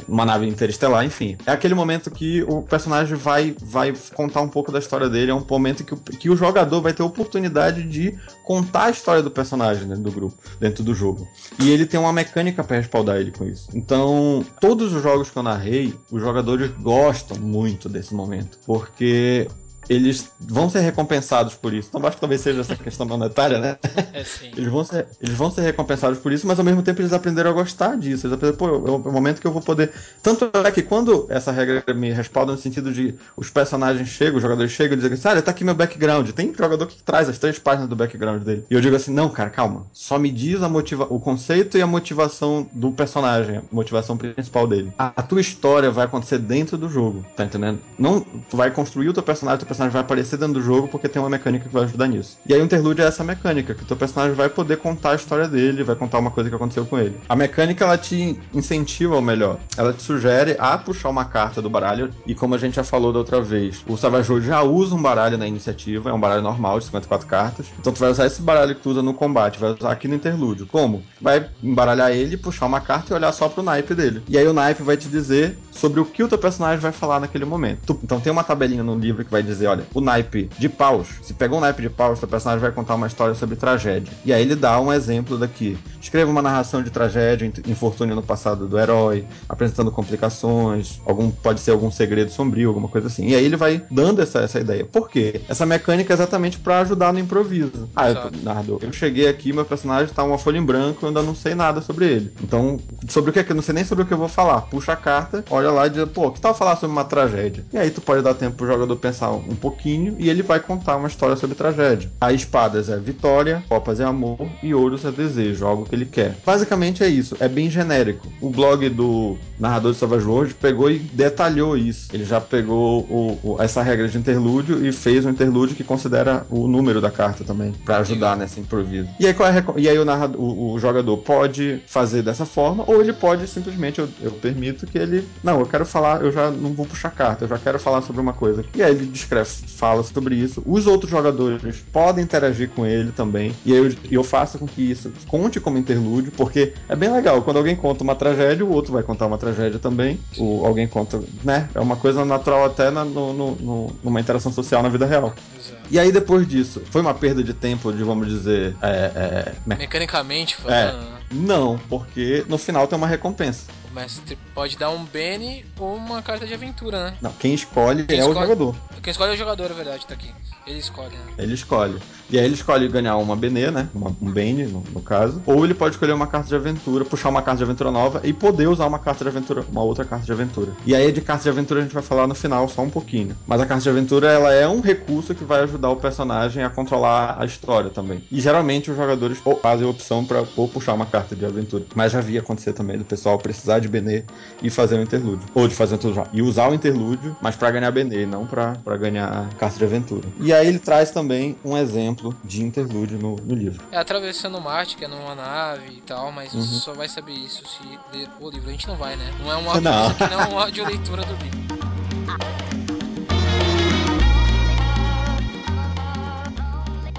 numa nave interestelar, enfim. É aquele momento momento que o personagem vai, vai contar um pouco da história dele, é um momento que o, que o jogador vai ter oportunidade de contar a história do personagem dentro do grupo, dentro do jogo. E ele tem uma mecânica para respaldar ele com isso. Então, todos os jogos que eu narrei, os jogadores gostam muito desse momento, porque eles vão ser recompensados por isso. Então acho que talvez seja essa questão monetária, né? É, sim. Eles vão, ser, eles vão ser recompensados por isso, mas ao mesmo tempo eles aprenderam a gostar disso. Eles aprenderam, pô, é o momento que eu vou poder. Tanto é que quando essa regra me respalda no sentido de os personagens chegam, os jogadores chegam e dizem assim, olha, tá aqui meu background. Tem jogador que traz as três páginas do background dele. E eu digo assim, não, cara, calma. Só me diz a motiva o conceito e a motivação do personagem, a motivação principal dele. A, a tua história vai acontecer dentro do jogo, tá entendendo? Não, tu vai construir o teu personagem, o teu personagem vai aparecer dentro do jogo porque tem uma mecânica que vai ajudar nisso. E aí o interlude é essa mecânica, que o teu personagem vai poder contar a história dele, vai contar uma coisa que aconteceu com ele. A mecânica ela te incentiva ao melhor. Ela te sugere a puxar uma carta do baralho e como a gente já falou da outra vez, o Savage já usa um baralho na iniciativa, é um baralho normal de 54 cartas. Então tu vai usar esse baralho que tu usa no combate, vai usar aqui no interlúdio. Como? Vai embaralhar ele, puxar uma carta e olhar só pro naipe dele. E aí o naipe vai te dizer sobre o que o teu personagem vai falar naquele momento. Então tem uma tabelinha no livro que vai dizer, olha, o naipe de paus, se pegou um naipe de paus, teu personagem vai contar uma história sobre tragédia. E aí ele dá um exemplo daqui. Escreva uma narração de tragédia, infortúnio no passado do herói, apresentando complicações, algum pode ser algum segredo sombrio, alguma coisa assim. E aí ele vai dando essa, essa ideia. Por quê? Essa mecânica é exatamente para ajudar no improviso. Ah, eu, narrador, eu cheguei aqui, meu personagem tá uma folha em branco, eu ainda não sei nada sobre ele. Então, sobre o que é que eu não sei nem sobre o que eu vou falar. Puxa a carta, olha olha lá e diz, pô, que tal falar sobre uma tragédia? E aí tu pode dar tempo pro jogador pensar um pouquinho e ele vai contar uma história sobre tragédia. A espadas é vitória, copas é amor e ouros é desejo, algo que ele quer. Basicamente é isso, é bem genérico. O blog do narrador de Savage World pegou e detalhou isso. Ele já pegou o, o, essa regra de interlúdio e fez um interlúdio que considera o número da carta também, para ajudar nesse improviso. E aí, é, e aí o, narrador, o, o, jogador pode fazer dessa forma, ou ele pode simplesmente, eu, eu permito que ele. Não, eu quero falar, eu já não vou puxar carta, eu já quero falar sobre uma coisa. E aí ele descreve, fala sobre isso. Os outros jogadores podem interagir com ele também. E eu, eu faço com que isso conte como interlúdio, porque é bem legal. Quando alguém conta uma tragédia, o outro vai contar uma tragédia também. O, alguém conta, né? É uma coisa natural até na, no, no, numa interação social na vida real. Exato. E aí depois disso, foi uma perda de tempo, de vamos dizer. É, é, Mecanicamente falando. É, não, porque no final tem uma recompensa. O mestre pode dar um Bene ou uma carta de aventura, né? Não, quem escolhe quem é escolhe... o jogador. Quem escolhe é o jogador, é verdade, tá aqui. Ele escolhe, né? Ele escolhe. E aí ele escolhe ganhar uma Benê, né? Uma, um Bane, no, no, caso. Ou ele pode escolher uma carta de aventura, puxar uma carta de aventura nova e poder usar uma carta de aventura, uma outra carta de aventura. E aí de carta de aventura a gente vai falar no final só um pouquinho. Mas a carta de aventura, ela é um recurso que vai ajudar o personagem a controlar a história também. E geralmente os jogadores fazem a opção para ou puxar uma carta de aventura. Mas já vi acontecer também do pessoal precisar de Benê e fazer um interlúdio. Ou de fazer um interlúdio. E usar o interlúdio, mas para ganhar Benê, não para ganhar carta de aventura. E aí ele traz também um exemplo de interlúdio no, no livro. É atravessando Marte, que é numa nave e tal, mas uhum. você só vai saber isso se ler o livro. A gente não vai, né? Não é uma não. coisa que não é uma audio leitura do livro.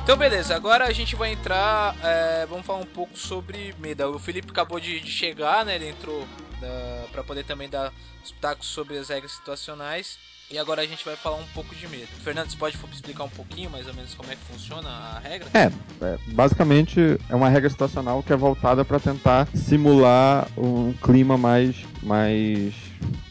Então, beleza, agora a gente vai entrar. É, vamos falar um pouco sobre medo. O Felipe acabou de, de chegar, né? Ele entrou para poder também dar os pitacos sobre as regras situacionais. E agora a gente vai falar um pouco de medo. Fernando, você pode explicar um pouquinho mais ou menos como é que funciona a regra? É, é basicamente é uma regra situacional que é voltada para tentar simular um clima mais, mais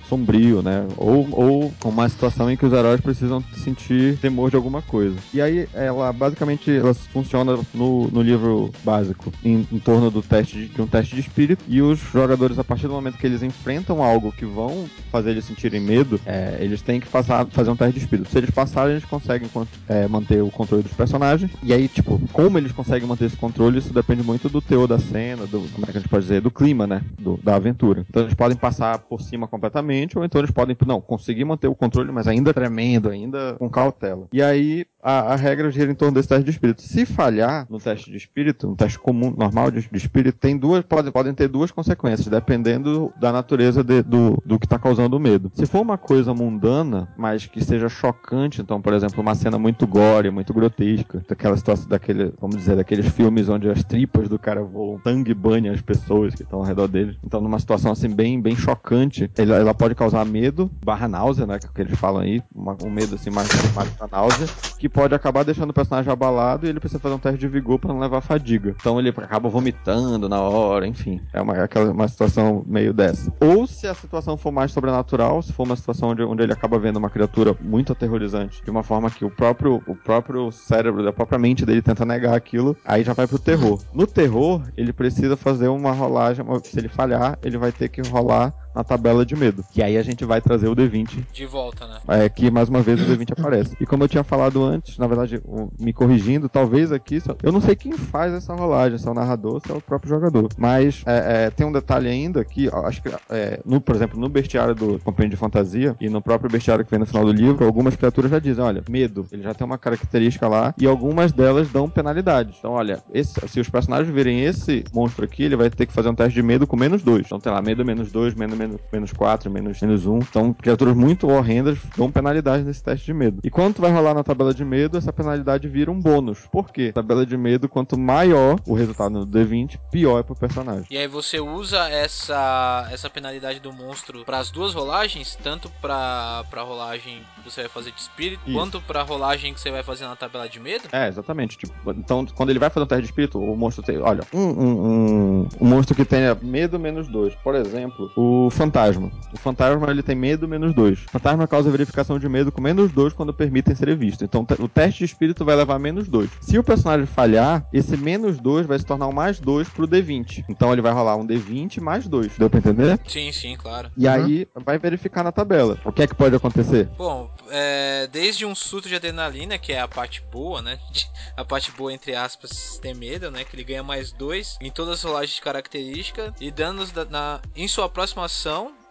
sombrio, né? Ou, ou uma situação em que os heróis precisam sentir temor de alguma coisa. E aí ela basicamente ela funciona no, no livro básico em, em torno do teste de, de, um teste de espírito e os jogadores a partir do momento que eles enfrentam algo que vão fazer eles sentirem medo, é, eles têm que passar, fazer um teste de espírito. Se eles passarem, eles conseguem é, manter o controle dos personagens. E aí, tipo, como eles conseguem manter esse controle, isso depende muito do teor da cena, do como é que a gente pode dizer, do clima, né? Do, da aventura. Então eles podem passar por cima completamente ou então eles podem, não, conseguir manter o controle, mas ainda tremendo, ainda com cautela. E aí a, a, regra gira em torno desse teste de espírito. Se falhar no teste de espírito, no teste comum, normal de, de espírito, tem duas, pode, podem ter duas consequências, dependendo da natureza de, do, do que está causando o medo. Se for uma coisa mundana, mas que seja chocante, então, por exemplo, uma cena muito gore, muito grotesca, daquela situação, daquele, vamos dizer, daqueles filmes onde as tripas do cara voam, sangue banha as pessoas que estão ao redor dele. Então, numa situação assim bem, bem chocante, ela, ela pode causar medo, barra náusea, né, que, é que eles falam aí, uma, um medo assim mais, mais náusea, que que pode acabar deixando o personagem abalado e ele precisa fazer um teste de vigor para não levar fadiga. Então ele acaba vomitando na hora, enfim. É uma, aquela, uma situação meio dessa. Ou se a situação for mais sobrenatural, se for uma situação onde, onde ele acaba vendo uma criatura muito aterrorizante, de uma forma que o próprio, o próprio cérebro, a própria mente dele tenta negar aquilo, aí já vai pro terror. No terror, ele precisa fazer uma rolagem, se ele falhar, ele vai ter que rolar na tabela de medo. Que aí a gente vai trazer o D20. De volta, né? É, que mais uma vez o D20 aparece. E como eu tinha falado antes, na verdade, me corrigindo, talvez aqui, eu não sei quem faz essa rolagem, se é o narrador, se é o próprio jogador. Mas é, é, tem um detalhe ainda que, acho que, é, no, por exemplo, no bestiário do Companheiro de Fantasia e no próprio bestiário que vem no final do livro, algumas criaturas já dizem, olha, medo, ele já tem uma característica lá e algumas delas dão penalidade. Então, olha, esse, se os personagens virem esse monstro aqui, ele vai ter que fazer um teste de medo com menos dois. Então, tem lá, medo menos dois, menos menos, menos 4, menos, menos 1. Então, criaturas muito horrendas dão penalidade nesse teste de medo. E quando tu vai rolar na tabela de medo, essa penalidade vira um bônus. Por quê? Tabela de medo, quanto maior o resultado no D20, pior é pro personagem. E aí você usa essa, essa penalidade do monstro para as duas rolagens, tanto pra, pra rolagem que você vai fazer de espírito, Isso. quanto pra rolagem que você vai fazer na tabela de medo? É, exatamente. Tipo, então, quando ele vai fazer um teste de espírito, o monstro tem. Olha, um, um, um, um monstro que tenha medo menos 2. Por exemplo, o fantasma. O fantasma ele tem medo menos 2. O fantasma causa verificação de medo com menos 2 quando permitem ser visto. Então o teste de espírito vai levar menos 2. Se o personagem falhar, esse menos 2 vai se tornar um mais 2 pro D20. Então ele vai rolar um D20 mais 2. Deu pra entender? Sim, sim, claro. E uhum. aí vai verificar na tabela. O que é que pode acontecer? Bom, é, desde um surto de adrenalina, que é a parte boa, né? a parte boa, entre aspas, ter medo, né? Que ele ganha mais 2 em todas as rolagens de característica e danos da, na, em sua próxima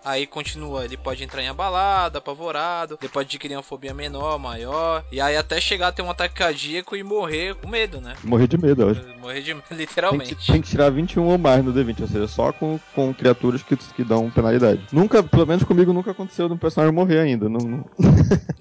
Aí continua, ele pode entrar em abalado, apavorado, ele pode adquirir uma fobia menor, maior, e aí até chegar a ter um ataque cardíaco e morrer com medo, né? Morrer de medo, acho. Morrer de literalmente. Tem que, tem que, tirar 21 ou mais no D20, ou seja, só com, com criaturas que, que dão penalidade. Nunca, pelo menos comigo, nunca aconteceu de um personagem morrer ainda. Não, não...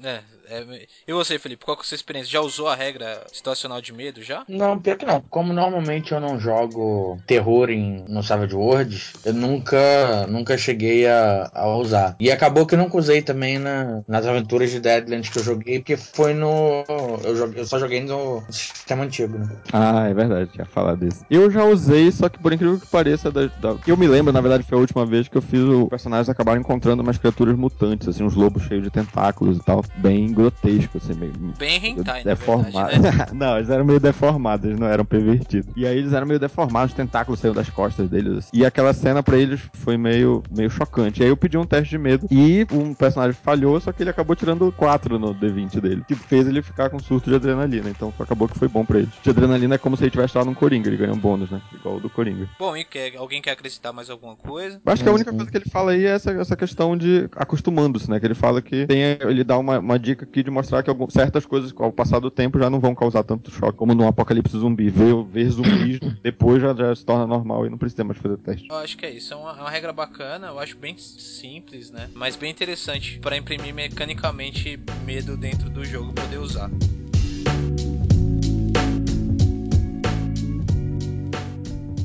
é, é, e você, Felipe, qual que é a sua experiência? Já usou a regra situacional de medo já? Não, pior que não. Como normalmente eu não jogo terror em, no Savage Worlds, eu nunca, nunca cheguei a, a usar. E acabou que eu nunca usei também na, nas aventuras de Deadlands que eu joguei, porque foi no. Eu, joguei, eu só joguei no sistema antigo, né? Ah, é verdade, tinha falado disso. Eu já usei, só que por incrível que pareça, da, da... eu me lembro, na verdade, foi a última vez que eu fiz o personagem acabar encontrando umas criaturas mutantes, assim, uns lobos cheios de tentáculos e tal, bem grotesco, assim, meio. Bem hentai, deformado. Né? não, eles eram meio deformados, eles não eram pervertidos. E aí eles eram meio deformados, os tentáculos saíram das costas deles. Assim. E aquela cena pra eles foi meio, meio chocante. E aí eu pedi um teste de medo e um personagem falhou, só que ele acabou tirando 4 no D20 dele. Que fez ele ficar com surto de adrenalina. Então acabou que foi bom pra ele. De adrenalina é como se ele tivesse lá num Coringa, ele ganha um bônus, né? Igual o do Coringa. Bom, e quer, alguém quer acrescentar mais alguma coisa? Eu acho que a única coisa que ele fala aí é essa, essa questão de acostumando-se, né? Que ele fala que tem, ele dá uma, uma dica aqui de mostrar que algum, certas coisas ao passar do tempo já não vão causar tanto choque como num apocalipse zumbi. Ver, ver zumbis depois já, já se torna normal e não precisa mais fazer teste. Eu acho que é isso. É uma, é uma regra bacana, eu acho bem simples, né? Mas bem interessante para imprimir mecanicamente medo dentro do jogo poder usar.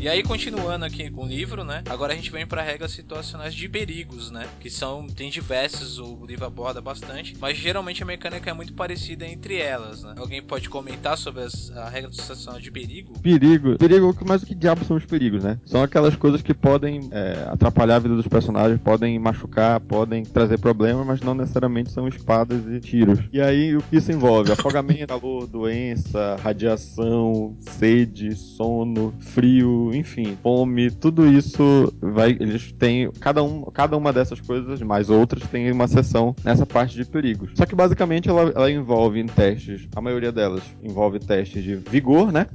E aí, continuando aqui com o livro, né? Agora a gente vem para regras situacionais de perigos, né? Que são, tem diversos, o livro aborda bastante, mas geralmente a mecânica é muito parecida entre elas, né? Alguém pode comentar sobre as, a regra situacional de perigo? Perigo. Perigo, mas o que diabo são os perigos, né? São aquelas coisas que podem é, atrapalhar a vida dos personagens, podem machucar, podem trazer problemas, mas não necessariamente são espadas e tiros. E aí, o que isso envolve? Afogamento, calor, doença, radiação, sede, sono, frio, enfim, fome, tudo isso vai. Eles têm. Cada, um, cada uma dessas coisas, mais outras, tem uma seção nessa parte de perigos. Só que basicamente ela, ela envolve em testes, a maioria delas envolve testes de vigor, né?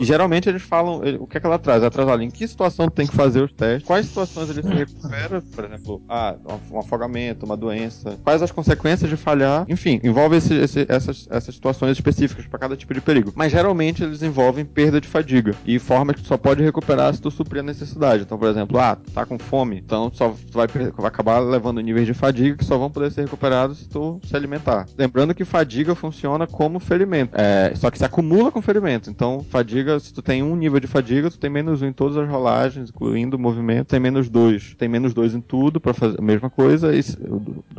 E geralmente eles falam, o que é que ela traz? Ela traz, olha, em que situação tem que fazer os testes, quais situações ele se recupera, por exemplo, ah, um afogamento, uma doença, quais as consequências de falhar, enfim, envolve esse, esse, essas, essas situações específicas para cada tipo de perigo. Mas geralmente eles envolvem perda de fadiga e formas que tu só pode recuperar se tu suprir a necessidade. Então, por exemplo, ah, tu tá com fome, então só tu vai, vai acabar levando níveis de fadiga que só vão poder ser recuperados se tu se alimentar. Lembrando que fadiga funciona como ferimento, é, só que se acumula com ferimento. Então, fadiga fadiga, se tu tem um nível de fadiga, tu tem menos um em todas as rolagens, incluindo o movimento, tem menos dois. Tem menos dois em tudo para fazer a mesma coisa. E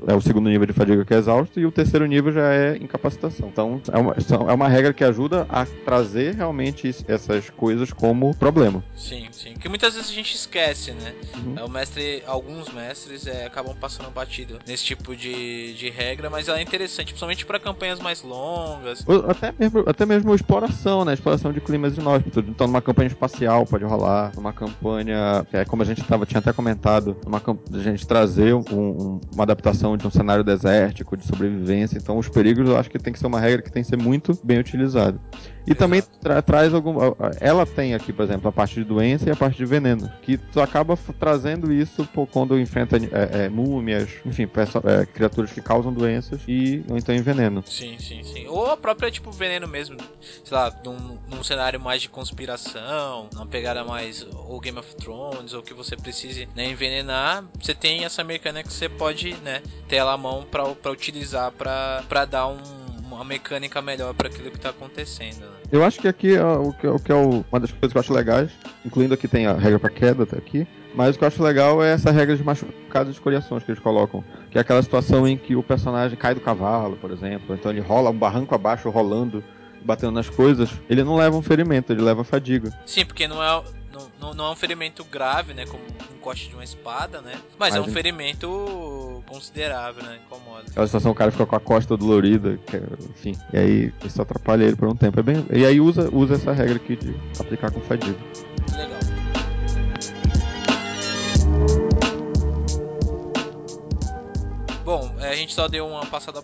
é o segundo nível de fadiga que é exausto, e o terceiro nível já é incapacitação. Então é uma, é uma regra que ajuda a trazer realmente essas coisas como problema. Sim, sim. Que muitas vezes a gente esquece, né? Uhum. O mestre, alguns mestres é, acabam passando batido nesse tipo de, de regra, mas ela é interessante, principalmente para campanhas mais longas. Até mesmo, até mesmo exploração, né? Exploração de climas inóspitos. Então, numa campanha espacial pode rolar, numa campanha, é como a gente tava, tinha até comentado, numa a gente trazer um, um, uma adaptação de um cenário desértico, de sobrevivência. Então, os perigos eu acho que tem que ser uma regra que tem que ser muito bem utilizada. E também tra traz algum. Ela tem aqui, por exemplo, a parte de doença e a parte de veneno. Que tu acaba trazendo isso por quando enfrenta é, é, múmias, enfim, é, criaturas que causam doenças e ou então em veneno. Sim, sim, sim. Ou a própria, tipo, veneno mesmo. Sei lá, num, num cenário mais de conspiração, numa pegada mais ou Game of Thrones, ou que você precise né, envenenar, você tem essa mecânica que você pode, né, ter ela à mão para utilizar para dar um uma mecânica melhor para aquilo que tá acontecendo. Né? Eu acho que aqui é o que, o que é o, uma das coisas que eu acho legais, incluindo aqui tem a regra para queda até aqui, mas o que eu acho legal é essa regra de machucados e escoriações que eles colocam. Que é aquela situação em que o personagem cai do cavalo, por exemplo, então ele rola um barranco abaixo rolando, batendo nas coisas, ele não leva um ferimento, ele leva fadiga. Sim, porque não é não, não, é um ferimento grave, né? Como um corte de uma espada, né? Mas, Mas é um ferimento considerável, né? Incomoda. Aquela situação, o cara fica com a costa dolorida, é, enfim. E aí isso atrapalha ele por um tempo. É bem, e aí usa, usa essa regra aqui de aplicar com fadiga. Legal. Bom, é, a gente só deu uma passada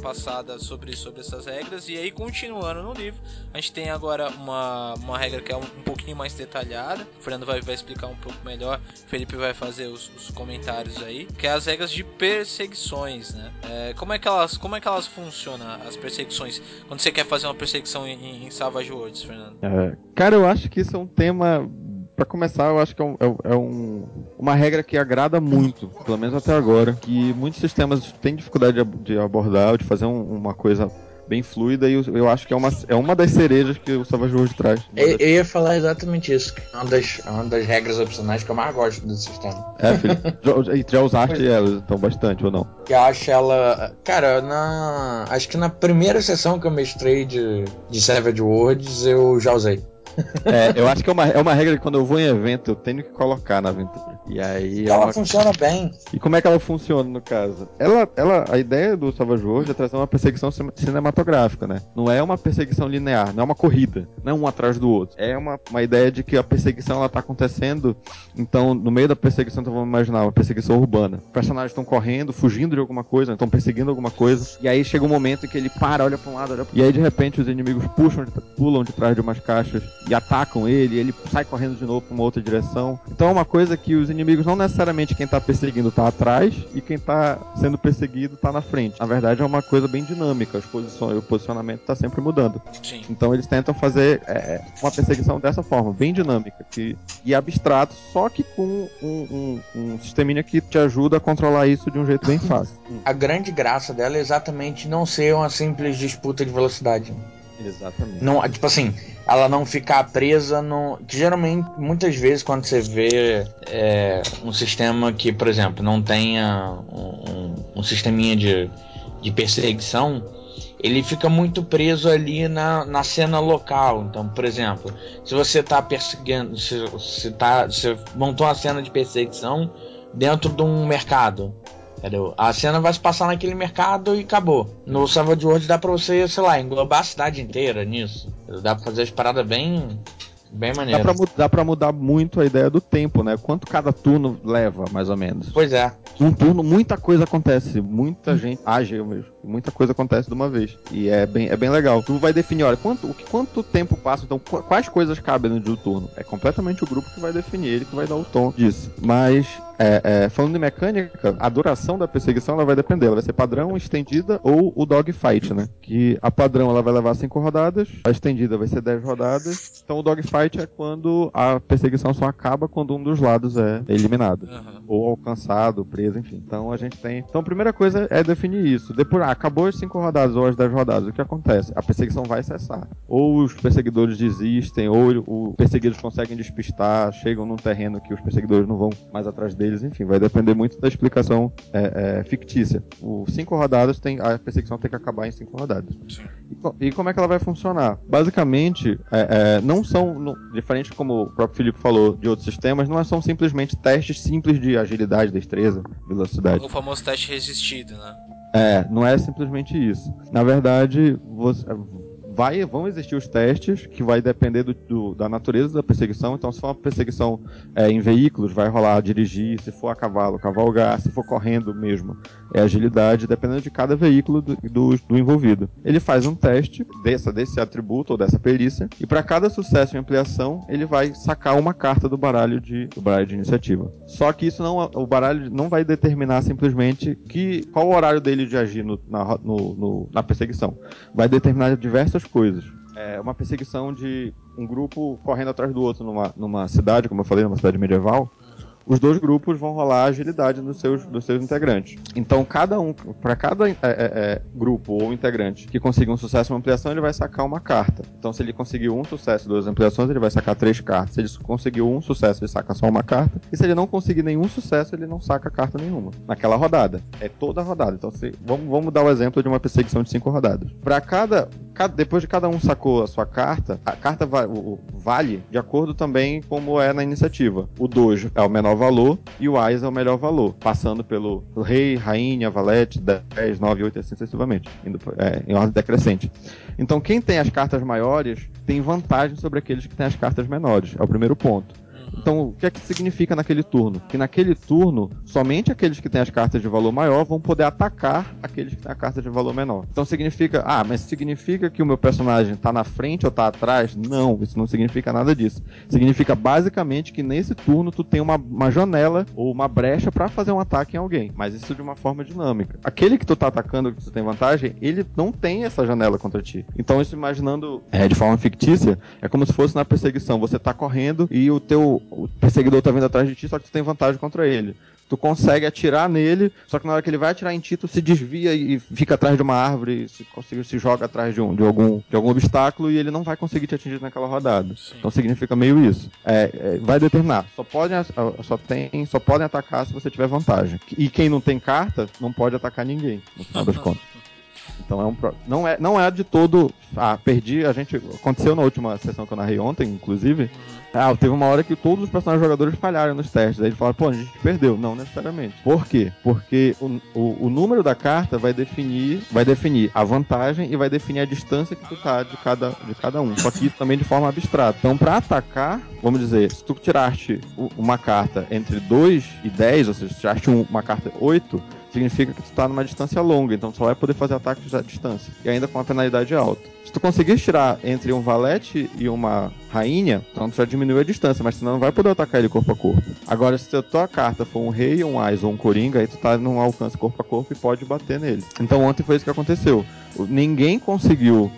passada sobre, sobre essas regras. E aí, continuando no livro, a gente tem agora uma, uma regra que é um, um pouquinho mais detalhada. O Fernando vai, vai explicar um pouco melhor. O Felipe vai fazer os, os comentários aí. Que é as regras de perseguições, né? É, como, é que elas, como é que elas funcionam, as perseguições? Quando você quer fazer uma perseguição em, em Savage Worlds, Fernando? É, cara, eu acho que isso é um tema para começar, eu acho que é, um, é, é um, uma regra que agrada muito, pelo menos até agora, que muitos sistemas têm dificuldade de, de abordar, de fazer um, uma coisa bem fluida e eu, eu, acho que é uma, é uma das cerejas que o Savage World traz. Eu, eu, ia falar exatamente isso. É uma das, é uma das regras opcionais que eu mais gosto do sistema. É, Felipe. já, já usaste elas então bastante ou não? Eu acho ela. Cara, na. Acho que na primeira sessão que eu mestrei de, de Savage Worlds eu já usei. É, eu acho que é uma, é uma regra que quando eu vou em evento eu tenho que colocar na aventura. E aí. Ela é uma... funciona bem. E como é que ela funciona no caso? Ela, ela, a ideia do Savage World é trazer uma perseguição cinematográfica, né? Não é uma perseguição linear, não é uma corrida, não é um atrás do outro. É uma, uma ideia de que a perseguição ela tá acontecendo, então no meio da perseguição, então vamos imaginar uma perseguição urbana. Os personagens estão correndo, fugindo de alguma coisa, estão perseguindo alguma coisa, e aí chega um momento em que ele para, olha para um lado, olha pra... e aí de repente os inimigos puxam, pulam de trás de umas caixas e atacam ele, e ele sai correndo de novo para uma outra direção. Então é uma coisa que os inimigos não necessariamente quem tá perseguindo tá atrás e quem tá sendo perseguido tá na frente. Na verdade é uma coisa bem dinâmica, as posições, o posicionamento tá sempre mudando. Sim. Então eles tentam fazer é, uma perseguição dessa forma, bem dinâmica que, e abstrato, só que com um, um, um sisteminha que te ajuda a controlar isso de um jeito bem fácil. A grande graça dela é exatamente não ser uma simples disputa de velocidade. Exatamente. Não, tipo assim, ela não ficar presa no. Que geralmente, muitas vezes, quando você vê é, um sistema que, por exemplo, não tenha um, um, um sisteminha de, de perseguição, ele fica muito preso ali na, na cena local. Então, por exemplo, se você está perseguindo, se, se tá, você montou uma cena de perseguição dentro de um mercado. Entendeu? A cena vai se passar naquele mercado e acabou. No Savage World dá pra você, sei lá, englobar a cidade inteira nisso. Dá pra fazer as paradas bem. Bem maneiro. Dá pra, dá pra mudar muito a ideia do tempo, né? Quanto cada turno leva, mais ou menos. Pois é. Um turno, muita coisa acontece. Muita gente age mesmo. Muita coisa acontece de uma vez. E é bem, é bem legal. Tu vai definir, olha, quanto, quanto tempo passa, então, quais coisas cabem no de um turno. É completamente o grupo que vai definir, ele que vai dar o tom disso. Mas é, é, falando de mecânica, a duração da perseguição ela vai depender. Ela vai ser padrão, estendida ou o dogfight, né? Que a padrão ela vai levar 5 rodadas, a estendida vai ser 10 rodadas. Então o dogfight é quando a perseguição só acaba quando um dos lados é eliminado. Uhum. Ou alcançado, preso, enfim. Então a gente tem. Então a primeira coisa é definir isso. Depois, ah, acabou as 5 rodadas ou as 10 rodadas, o que acontece? A perseguição vai cessar. Ou os perseguidores desistem, ou os perseguidos conseguem despistar, chegam num terreno que os perseguidores não vão mais atrás deles deles, enfim, vai depender muito da explicação é, é, fictícia. O cinco rodadas tem a perseguição tem que acabar em cinco rodadas. E, e, como é que ela vai funcionar? Basicamente, é, é não são, diferente como o próprio Felipe falou de outros sistemas, não são simplesmente testes simples de agilidade, destreza, velocidade. O famoso teste resistido, né? É, não é simplesmente isso. Na verdade, você, vai, vão existir os testes que vai depender do, do, da natureza da perseguição. Então, se for uma perseguição é, em veículos, vai rolar dirigir, se for a cavalo, cavalgar, se for correndo mesmo, é agilidade, dependendo de cada veículo do, do, do envolvido. Ele faz um teste dessa, desse atributo ou dessa perícia, e para cada sucesso em ampliação, ele vai sacar uma carta do baralho de, do baralho de iniciativa. Só que isso não, o baralho não vai determinar simplesmente que, qual o horário dele de agir no, na, no, no, na perseguição. Vai determinar diversas coisas. É uma perseguição de um grupo correndo atrás do outro numa, numa cidade, como eu falei, numa cidade medieval os dois grupos vão rolar agilidade dos seus, dos seus integrantes. Então, cada um, para cada é, é, é, grupo ou integrante que consiga um sucesso uma ampliação, ele vai sacar uma carta. Então, se ele conseguiu um sucesso duas ampliações, ele vai sacar três cartas. Se ele conseguiu um sucesso, ele saca só uma carta. E se ele não conseguir nenhum sucesso, ele não saca carta nenhuma. Naquela rodada. É toda a rodada. Então, se, vamos, vamos dar o exemplo de uma perseguição de cinco rodadas. Para cada, Depois de cada um sacou a sua carta, a carta va, vale de acordo também como é na iniciativa. O dojo é o menor valor e o AIS é o melhor valor, passando pelo rei, rainha, valete, 10, 9, 8 assim sucessivamente, indo, é, em ordem decrescente. Então quem tem as cartas maiores tem vantagem sobre aqueles que têm as cartas menores, é o primeiro ponto. Então, o que é que significa naquele turno? Que naquele turno, somente aqueles que têm as cartas de valor maior vão poder atacar aqueles que têm a carta de valor menor. Então significa, ah, mas significa que o meu personagem está na frente ou está atrás? Não, isso não significa nada disso. Significa basicamente que nesse turno tu tem uma, uma janela ou uma brecha para fazer um ataque em alguém, mas isso de uma forma dinâmica. Aquele que tu tá atacando, que tu tem vantagem, ele não tem essa janela contra ti. Então, isso imaginando é, de forma fictícia, é como se fosse na perseguição. Você tá correndo e o teu o perseguidor tá vindo atrás de ti, só que tu tem vantagem contra ele. Tu consegue atirar nele, só que na hora que ele vai atirar em ti, tu se desvia e fica atrás de uma árvore, se, consegue, se joga atrás de, um, de, algum, de algum obstáculo e ele não vai conseguir te atingir naquela rodada. Sim. Então significa meio isso. É, é, vai determinar. Só podem, só, tem, só podem atacar se você tiver vantagem. E quem não tem carta, não pode atacar ninguém, no final das contas. Então é um não é não é de todo ah perdi a gente aconteceu na última sessão que eu narrei ontem inclusive uhum. Ah, teve uma hora que todos os personagens jogadores falharam nos testes. Aí ele fala, pô, a gente perdeu. Não necessariamente. Por quê? Porque o, o, o, número da carta vai definir, vai definir a vantagem e vai definir a distância que tu tá de cada, de cada um. Só que isso também de forma abstrata. Então, pra atacar, vamos dizer, se tu tiraste uma carta entre 2 e 10, ou seja, se tiraste uma carta 8, significa que tu tá numa distância longa, então tu só vai poder fazer ataques à distância. E ainda com uma penalidade alta. Se tu conseguir tirar entre um valete e uma rainha, então tu já diminuiu a distância, mas senão não vai poder atacar ele corpo a corpo. Agora, se a tua carta for um rei, um ás ou um coringa, aí tu tá num alcance corpo a corpo e pode bater nele. Então ontem foi isso que aconteceu. Ninguém conseguiu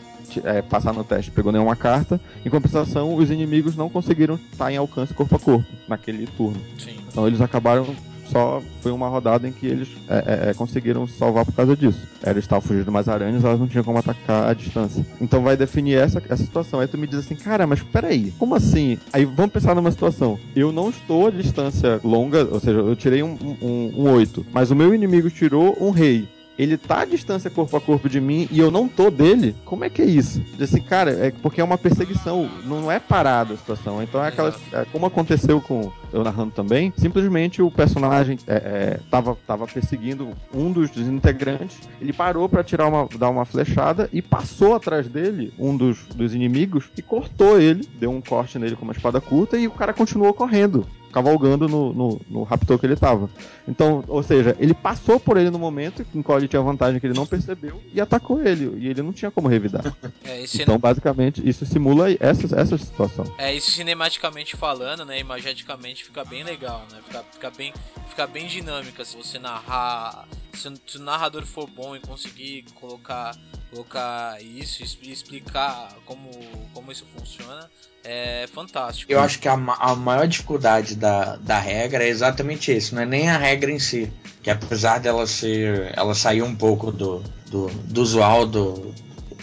é, passar no teste, pegou nenhuma carta. Em compensação, os inimigos não conseguiram estar em alcance corpo a corpo naquele turno. Sim. Então eles acabaram só foi uma rodada em que eles é, é, é conseguiram salvar por causa disso. Eles estavam fugindo mais aranhas, elas não tinham como atacar a distância. Então vai definir essa, essa situação. Aí tu me diz assim, cara, mas peraí, como assim? Aí vamos pensar numa situação. Eu não estou a distância longa, ou seja, eu tirei um, um, um 8, mas o meu inimigo tirou um rei ele tá à distância corpo a corpo de mim e eu não tô dele, como é que é isso? Assim, cara, é porque é uma perseguição, não é parada a situação. Então é aquela. É, como aconteceu com eu narrando também, simplesmente o personagem é, é, tava, tava perseguindo um dos, dos integrantes, ele parou para tirar uma, dar uma flechada e passou atrás dele, um dos, dos inimigos, e cortou ele, deu um corte nele com uma espada curta e o cara continuou correndo cavalgando no, no, no raptor que ele tava. Então, ou seja, ele passou por ele no momento em qual ele tinha vantagem que ele não percebeu e atacou ele. E ele não tinha como revidar. É, então, basicamente, isso simula essa, essa situação. É, isso cinematicamente falando, né? Imageticamente fica bem legal, né? Fica, fica, bem, fica bem dinâmica se você narrar. Se, se o narrador for bom e conseguir colocar, colocar isso e explicar como, como isso funciona é fantástico. Eu acho que a, a maior dificuldade da, da regra é exatamente isso, não é nem a regra em si, que apesar dela ser, ela sair um pouco do, do, do usual do,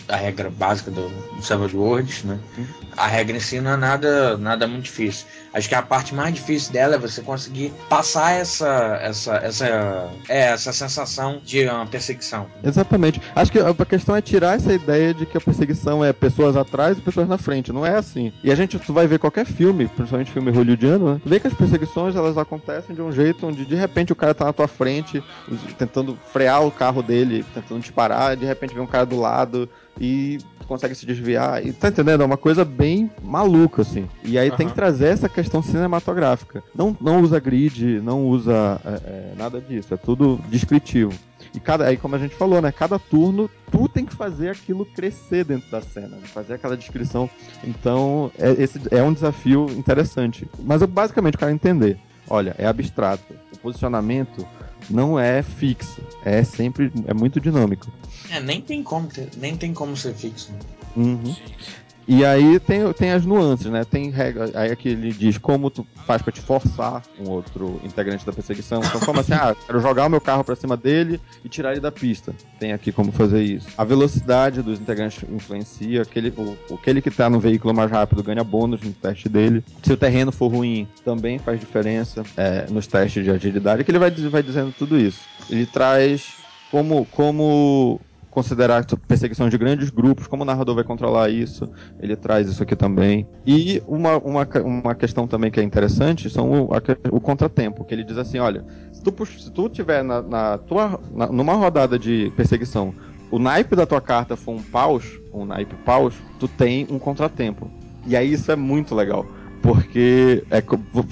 da regra básica do, do Savage Worlds, né? Uhum. A regra em si não é nada, nada muito difícil. Acho que a parte mais difícil dela é você conseguir passar essa essa essa é, essa sensação de uma perseguição. Exatamente. Acho que a questão é tirar essa ideia de que a perseguição é pessoas atrás e pessoas na frente. Não é assim. E a gente vai ver qualquer filme, principalmente filme hollywoodiano, né? Vê que as perseguições elas acontecem de um jeito onde de repente o cara tá na tua frente, tentando frear o carro dele, tentando disparar, de repente vem um cara do lado e consegue se desviar. E tá entendendo? É uma coisa bem maluca, assim. E aí uhum. tem que trazer essa questão cinematográfica. Não, não usa grid, não usa é, é, nada disso. É tudo descritivo. E cada, aí, como a gente falou, né? Cada turno, tu tem que fazer aquilo crescer dentro da cena, fazer aquela descrição. Então, é, esse é um desafio interessante. Mas eu basicamente quero entender. Olha, é abstrato. O posicionamento não é fixo. É sempre. É muito dinâmico. É, nem tem como ter, nem tem como ser fixo. Uhum. E aí tem, tem as nuances, né? Tem regra. Aí aqui ele diz como tu faz para te forçar um outro integrante da perseguição. Então, como assim? Ah, quero jogar o meu carro para cima dele e tirar ele da pista. Tem aqui como fazer isso. A velocidade dos integrantes influencia. Aquele, o, aquele que tá no veículo mais rápido ganha bônus no teste dele. Se o terreno for ruim, também faz diferença é, nos testes de agilidade. Que ele vai, vai dizendo tudo isso. Ele traz como, como considerar perseguição de grandes grupos, como o narrador vai controlar isso, ele traz isso aqui também. E uma, uma, uma questão também que é interessante são o, a, o contratempo, que ele diz assim, olha, se tu, se tu tiver na, na tua, na, numa rodada de perseguição, o naipe da tua carta for um paus, um naipe paus, tu tem um contratempo. E aí isso é muito legal. Porque é,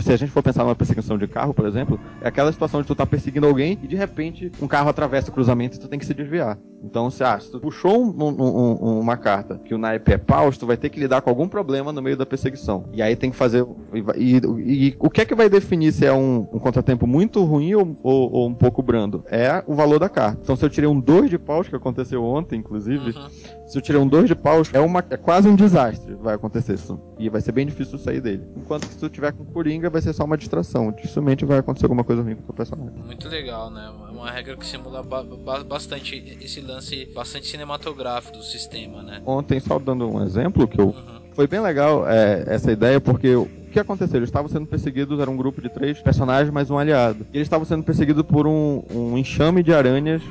se a gente for pensar numa perseguição de carro, por exemplo, é aquela situação de tu tá perseguindo alguém e de repente um carro atravessa o cruzamento e tu tem que se desviar. Então, se, ah, se tu puxou um, um, um, uma carta que o naipe é paus, tu vai ter que lidar com algum problema no meio da perseguição. E aí tem que fazer. E, e, e o que é que vai definir se é um, contratempo muito ruim ou, ou, ou, um pouco brando? É o valor da carta. Então, se eu tirei um 2 de paus, que aconteceu ontem, inclusive, uhum. Se eu tirei um 2 de paus, é, uma, é quase um desastre vai acontecer isso. E vai ser bem difícil sair dele. Enquanto que se tu tiver com coringa, vai ser só uma distração. Dificilmente vai acontecer alguma coisa ruim com o personagem. Muito legal, né? É uma regra que simula ba bastante esse lance bastante cinematográfico do sistema, né? Ontem, só dando um exemplo, que eu. Uhum. Foi bem legal é, essa ideia, porque que aconteceu? Eles estavam sendo perseguidos, era um grupo de três personagens, mais um aliado. E eles estavam sendo perseguidos por um, um enxame de aranhas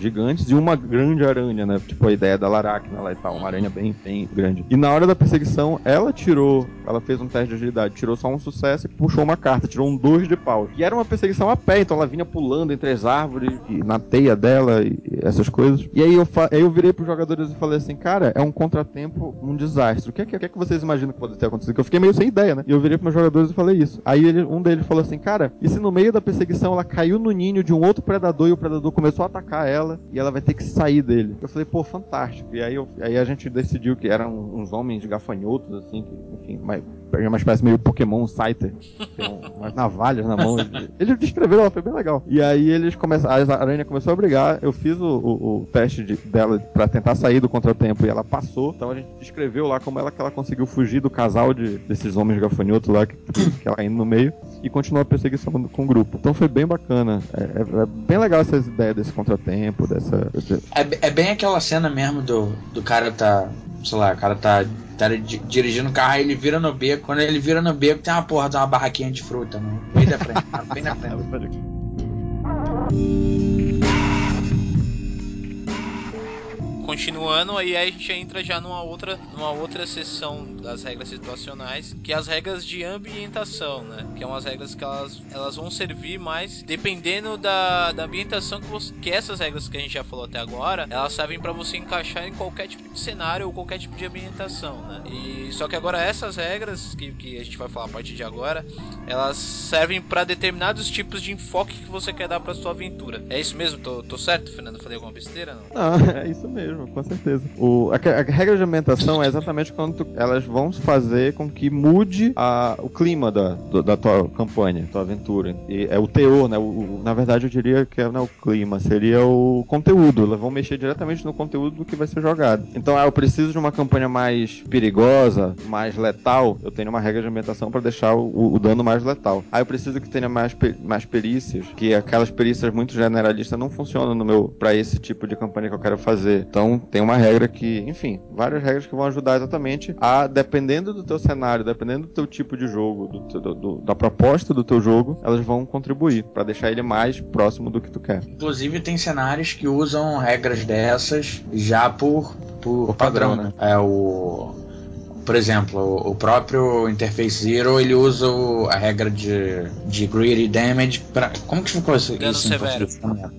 gigantes e uma grande aranha, né? Tipo a ideia da Laracna lá e tal, uma aranha bem, bem grande. E na hora da perseguição, ela tirou, ela fez um teste de agilidade, tirou só um sucesso e puxou uma carta, tirou um dois de pau. E era uma perseguição a pé, então ela vinha pulando entre as árvores, e na teia dela e essas coisas. E aí eu, aí eu virei pros jogadores e falei assim, cara, é um contratempo, um desastre. O que é que, o que, é que vocês imaginam que pode ter acontecido? Eu fiquei meio sem ideia, né? E eu virei pros meus jogadores e falei isso. Aí ele, um deles falou assim, cara, e se no meio da perseguição ela caiu no ninho de um outro predador e o predador começou a atacar ela e ela vai ter que sair dele? Eu falei, pô, fantástico. E aí, eu, aí a gente decidiu que eram uns homens gafanhotos, assim, que, enfim, mas uma espécie meio Pokémon Scyther, tem umas navalhas na mão. Ele descreveu, ela foi bem legal. E aí eles começaram, a aranha começou a brigar, eu fiz o, o, o teste de, dela para tentar sair do contratempo e ela passou, então a gente descreveu lá como ela que ela conseguiu fugir do casal de, desses homens gafanhotos lá, que, que ela indo no meio, e continuou a perseguição com o grupo. Então foi bem bacana. É, é, é bem legal essas ideias desse contratempo, dessa... É, é bem aquela cena mesmo do, do cara tá, sei lá, o cara tá tá dirigindo o carro, aí ele vira no beco. Quando ele vira no beco, tem uma porra de uma barraquinha de fruta, né? Bem da frente, bem na frente. continuando, aí a gente entra já numa outra, numa outra seção das regras situacionais, que é as regras de ambientação, né? Que é umas regras que elas, elas vão servir mais dependendo da, da ambientação que você. Que essas regras que a gente já falou até agora, elas servem para você encaixar em qualquer tipo de cenário ou qualquer tipo de ambientação, né? E só que agora essas regras que, que a gente vai falar a partir de agora, elas servem para determinados tipos de enfoque que você quer dar para sua aventura. É isso mesmo? Tô, tô certo, Fernando? Falei alguma besteira? Não, não é isso mesmo com certeza. O, a, a, regra de ambientação é exatamente quando tu, elas vão fazer com que mude a, o clima da, do, da tua campanha, tua aventura. E é o teor, né? O, o, na verdade, eu diria que não é o clima, seria o conteúdo. Elas vão mexer diretamente no conteúdo do que vai ser jogado. Então, ah, eu preciso de uma campanha mais perigosa, mais letal. Eu tenho uma regra de ambientação para deixar o, o, dano mais letal. Ah, eu preciso que tenha mais, mais perícias, que aquelas perícias muito generalistas não funcionam no meu para esse tipo de campanha que eu quero fazer. Então, tem uma regra que, enfim, várias regras que vão ajudar exatamente a, dependendo do teu cenário, dependendo do teu tipo de jogo, do, do, do, da proposta do teu jogo, elas vão contribuir para deixar ele mais próximo do que tu quer. Inclusive tem cenários que usam regras dessas já por, por, por padrão, padrão, né? É o por exemplo, o próprio Interface Zero ele usa a regra de, de Greedy Damage para como que ficou isso? Dano isso severo.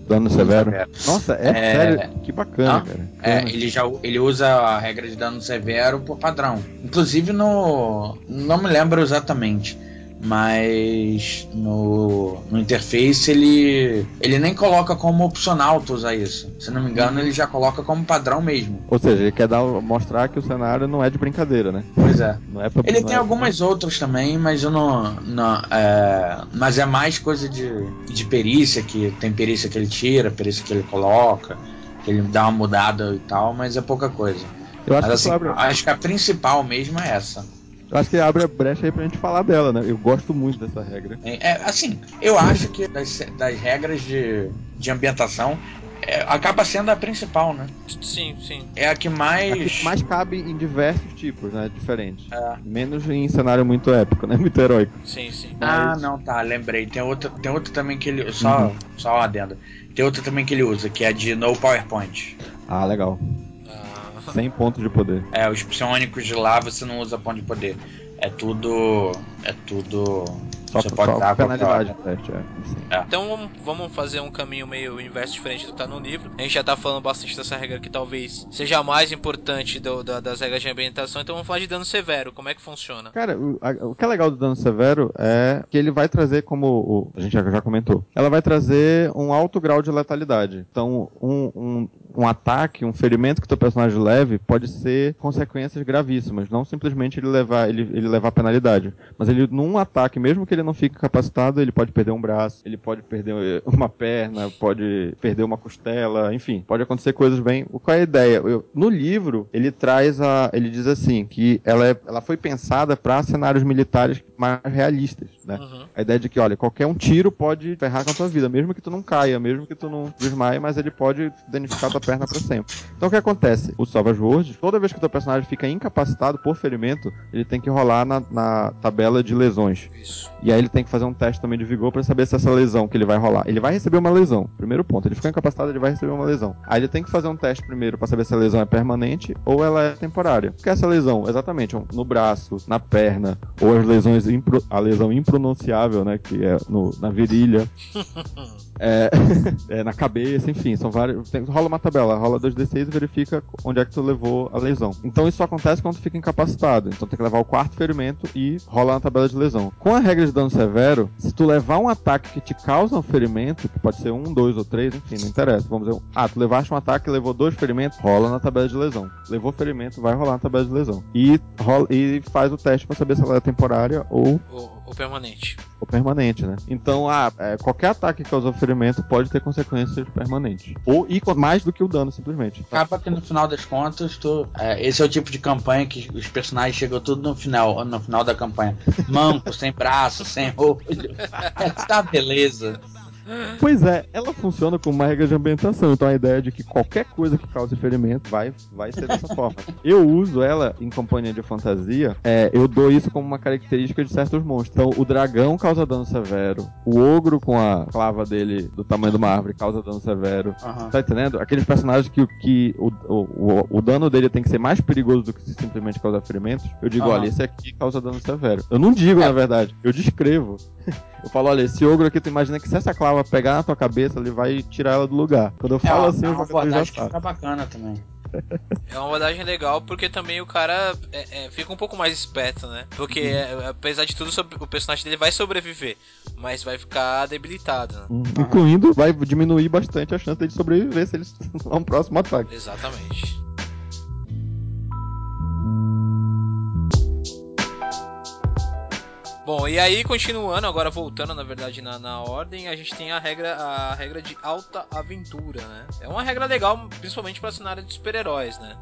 Dano severo. Nossa, é, é, sério, que bacana, ah, cara. É, ele já ele usa a regra de dano severo por padrão. Inclusive no não me lembro exatamente mas no, no interface ele ele nem coloca como opcional tu usar isso. Se não me engano, ele já coloca como padrão mesmo. Ou seja, ele quer dar, mostrar que o cenário não é de brincadeira, né? Pois é. Não é pra, ele tem é algumas pra... outras também, mas eu não. não é, mas é mais coisa de, de perícia, que tem perícia que ele tira, perícia que ele coloca, que ele dá uma mudada e tal, mas é pouca coisa. Eu acho, mas, que assim, acho que a principal mesmo é essa. Eu acho que abre a brecha aí pra gente falar dela, né? Eu gosto muito dessa regra. É, é assim, eu acho que das, das regras de, de ambientação, é, acaba sendo a principal, né? Sim, sim. É a que mais. A que mais cabe em diversos tipos, né? Diferentes. É. Menos em cenário muito épico, né? Muito heróico. Sim, sim. Ah, não, tá, lembrei. Tem outra, tem outra também que ele. Só, uhum. só uma adenda. Tem outra também que ele usa, que é de no PowerPoint. Ah, legal. 100 pontos de poder. É, os psionicos de lá você não usa ponto de poder. É tudo. É tudo. Só, você pode só dar penalidade teste, é. é. Então vamos fazer um caminho meio inverso diferente do que tá no livro. A gente já tá falando bastante dessa regra que talvez seja a mais importante do, da, das regras de ambientação, então vamos falar de dano severo. Como é que funciona? Cara, o, a, o que é legal do dano severo é que ele vai trazer, como o, a gente já, já comentou, ela vai trazer um alto grau de letalidade. Então, um, um, um ataque, um ferimento que o teu personagem leve pode ser consequências gravíssimas, não simplesmente ele levar, ele, ele levar penalidade. Mas ele, num ataque, mesmo que ele não fique capacitado, ele pode perder um braço, ele pode perder eh, uma perna, pode perder uma costela, enfim, pode acontecer coisas bem. Qual é a ideia? Eu, no livro, ele traz a. Ele diz assim, que ela, é, ela foi pensada para cenários militares mais realistas, né? Uhum. A ideia de que, olha, qualquer um tiro pode ferrar com a tua vida, mesmo que tu não caia, mesmo que tu não desmaie, mas ele pode danificar tua tua perna para sempre. Então o que acontece? O Savage World, toda vez que o teu personagem fica incapacitado por ferimento, ele tem que rolar na, na tabela de lesões. Isso. E aí ele tem que fazer um teste também de vigor para saber se essa lesão que ele vai rolar. Ele vai receber uma lesão. Primeiro ponto. Ele ficou incapacitado, ele vai receber uma lesão. Aí ele tem que fazer um teste primeiro para saber se a lesão é permanente ou ela é temporária. Porque essa lesão, exatamente, no braço, na perna, ou as lesões impro... a lesão impronunciável, né, que é no, na virilha. é, é, na cabeça, enfim, são vários. Tem, rola uma tabela, rola 2d6 e verifica onde é que tu levou a lesão. Então isso acontece quando tu fica incapacitado. Então tem que levar o quarto ferimento e rola na tabela de lesão. Com a regra de dano severo, se tu levar um ataque que te causa um ferimento, que pode ser um, dois ou três, enfim, não interessa. Vamos dizer, ah, tu levaste um ataque e levou dois ferimentos, rola na tabela de lesão. Levou ferimento, vai rolar na tabela de lesão. E, rola, e faz o teste para saber se ela é temporária ou. Ou, ou permanente. Ou permanente, né? Então, ah, é, qualquer ataque que causa ferimento pode ter consequências permanentes. Ou e mais do que o dano, simplesmente. Acaba que no final das contas, tu, é, esse é o tipo de campanha que os personagens chegam tudo no final, no final da campanha. Manco, sem braço, sem. É, tá beleza. Pois é, ela funciona como uma regra de ambientação. Então a ideia de que qualquer coisa que cause ferimento vai, vai ser dessa forma. Eu uso ela em companhia de fantasia, é, eu dou isso como uma característica de certos monstros. Então o dragão causa dano severo, o ogro com a clava dele do tamanho de uma árvore causa dano severo. Uhum. Tá entendendo? Aqueles personagens que, que o, o, o, dano dele tem que ser mais perigoso do que simplesmente causar ferimentos. Eu digo, uhum. olha, esse aqui causa dano severo. Eu não digo, é. na verdade, eu descrevo. Eu falo, olha, esse ogro aqui, tu imagina que se essa clava pegar na tua cabeça, ele vai tirar ela do lugar. Quando eu falo é, assim, é uma abordagem já que fica bacana também. É uma abordagem legal porque também o cara é, é, fica um pouco mais esperto, né? Porque uhum. apesar de tudo, o personagem dele vai sobreviver, mas vai ficar debilitado. Né? Uhum. Incluindo, vai diminuir bastante a chance dele sobreviver se eles vão um próximo ataque. Exatamente. Bom, e aí continuando, agora voltando na verdade na, na ordem, a gente tem a regra, a regra de alta aventura, né? É uma regra legal, principalmente para cenário de super-heróis, né?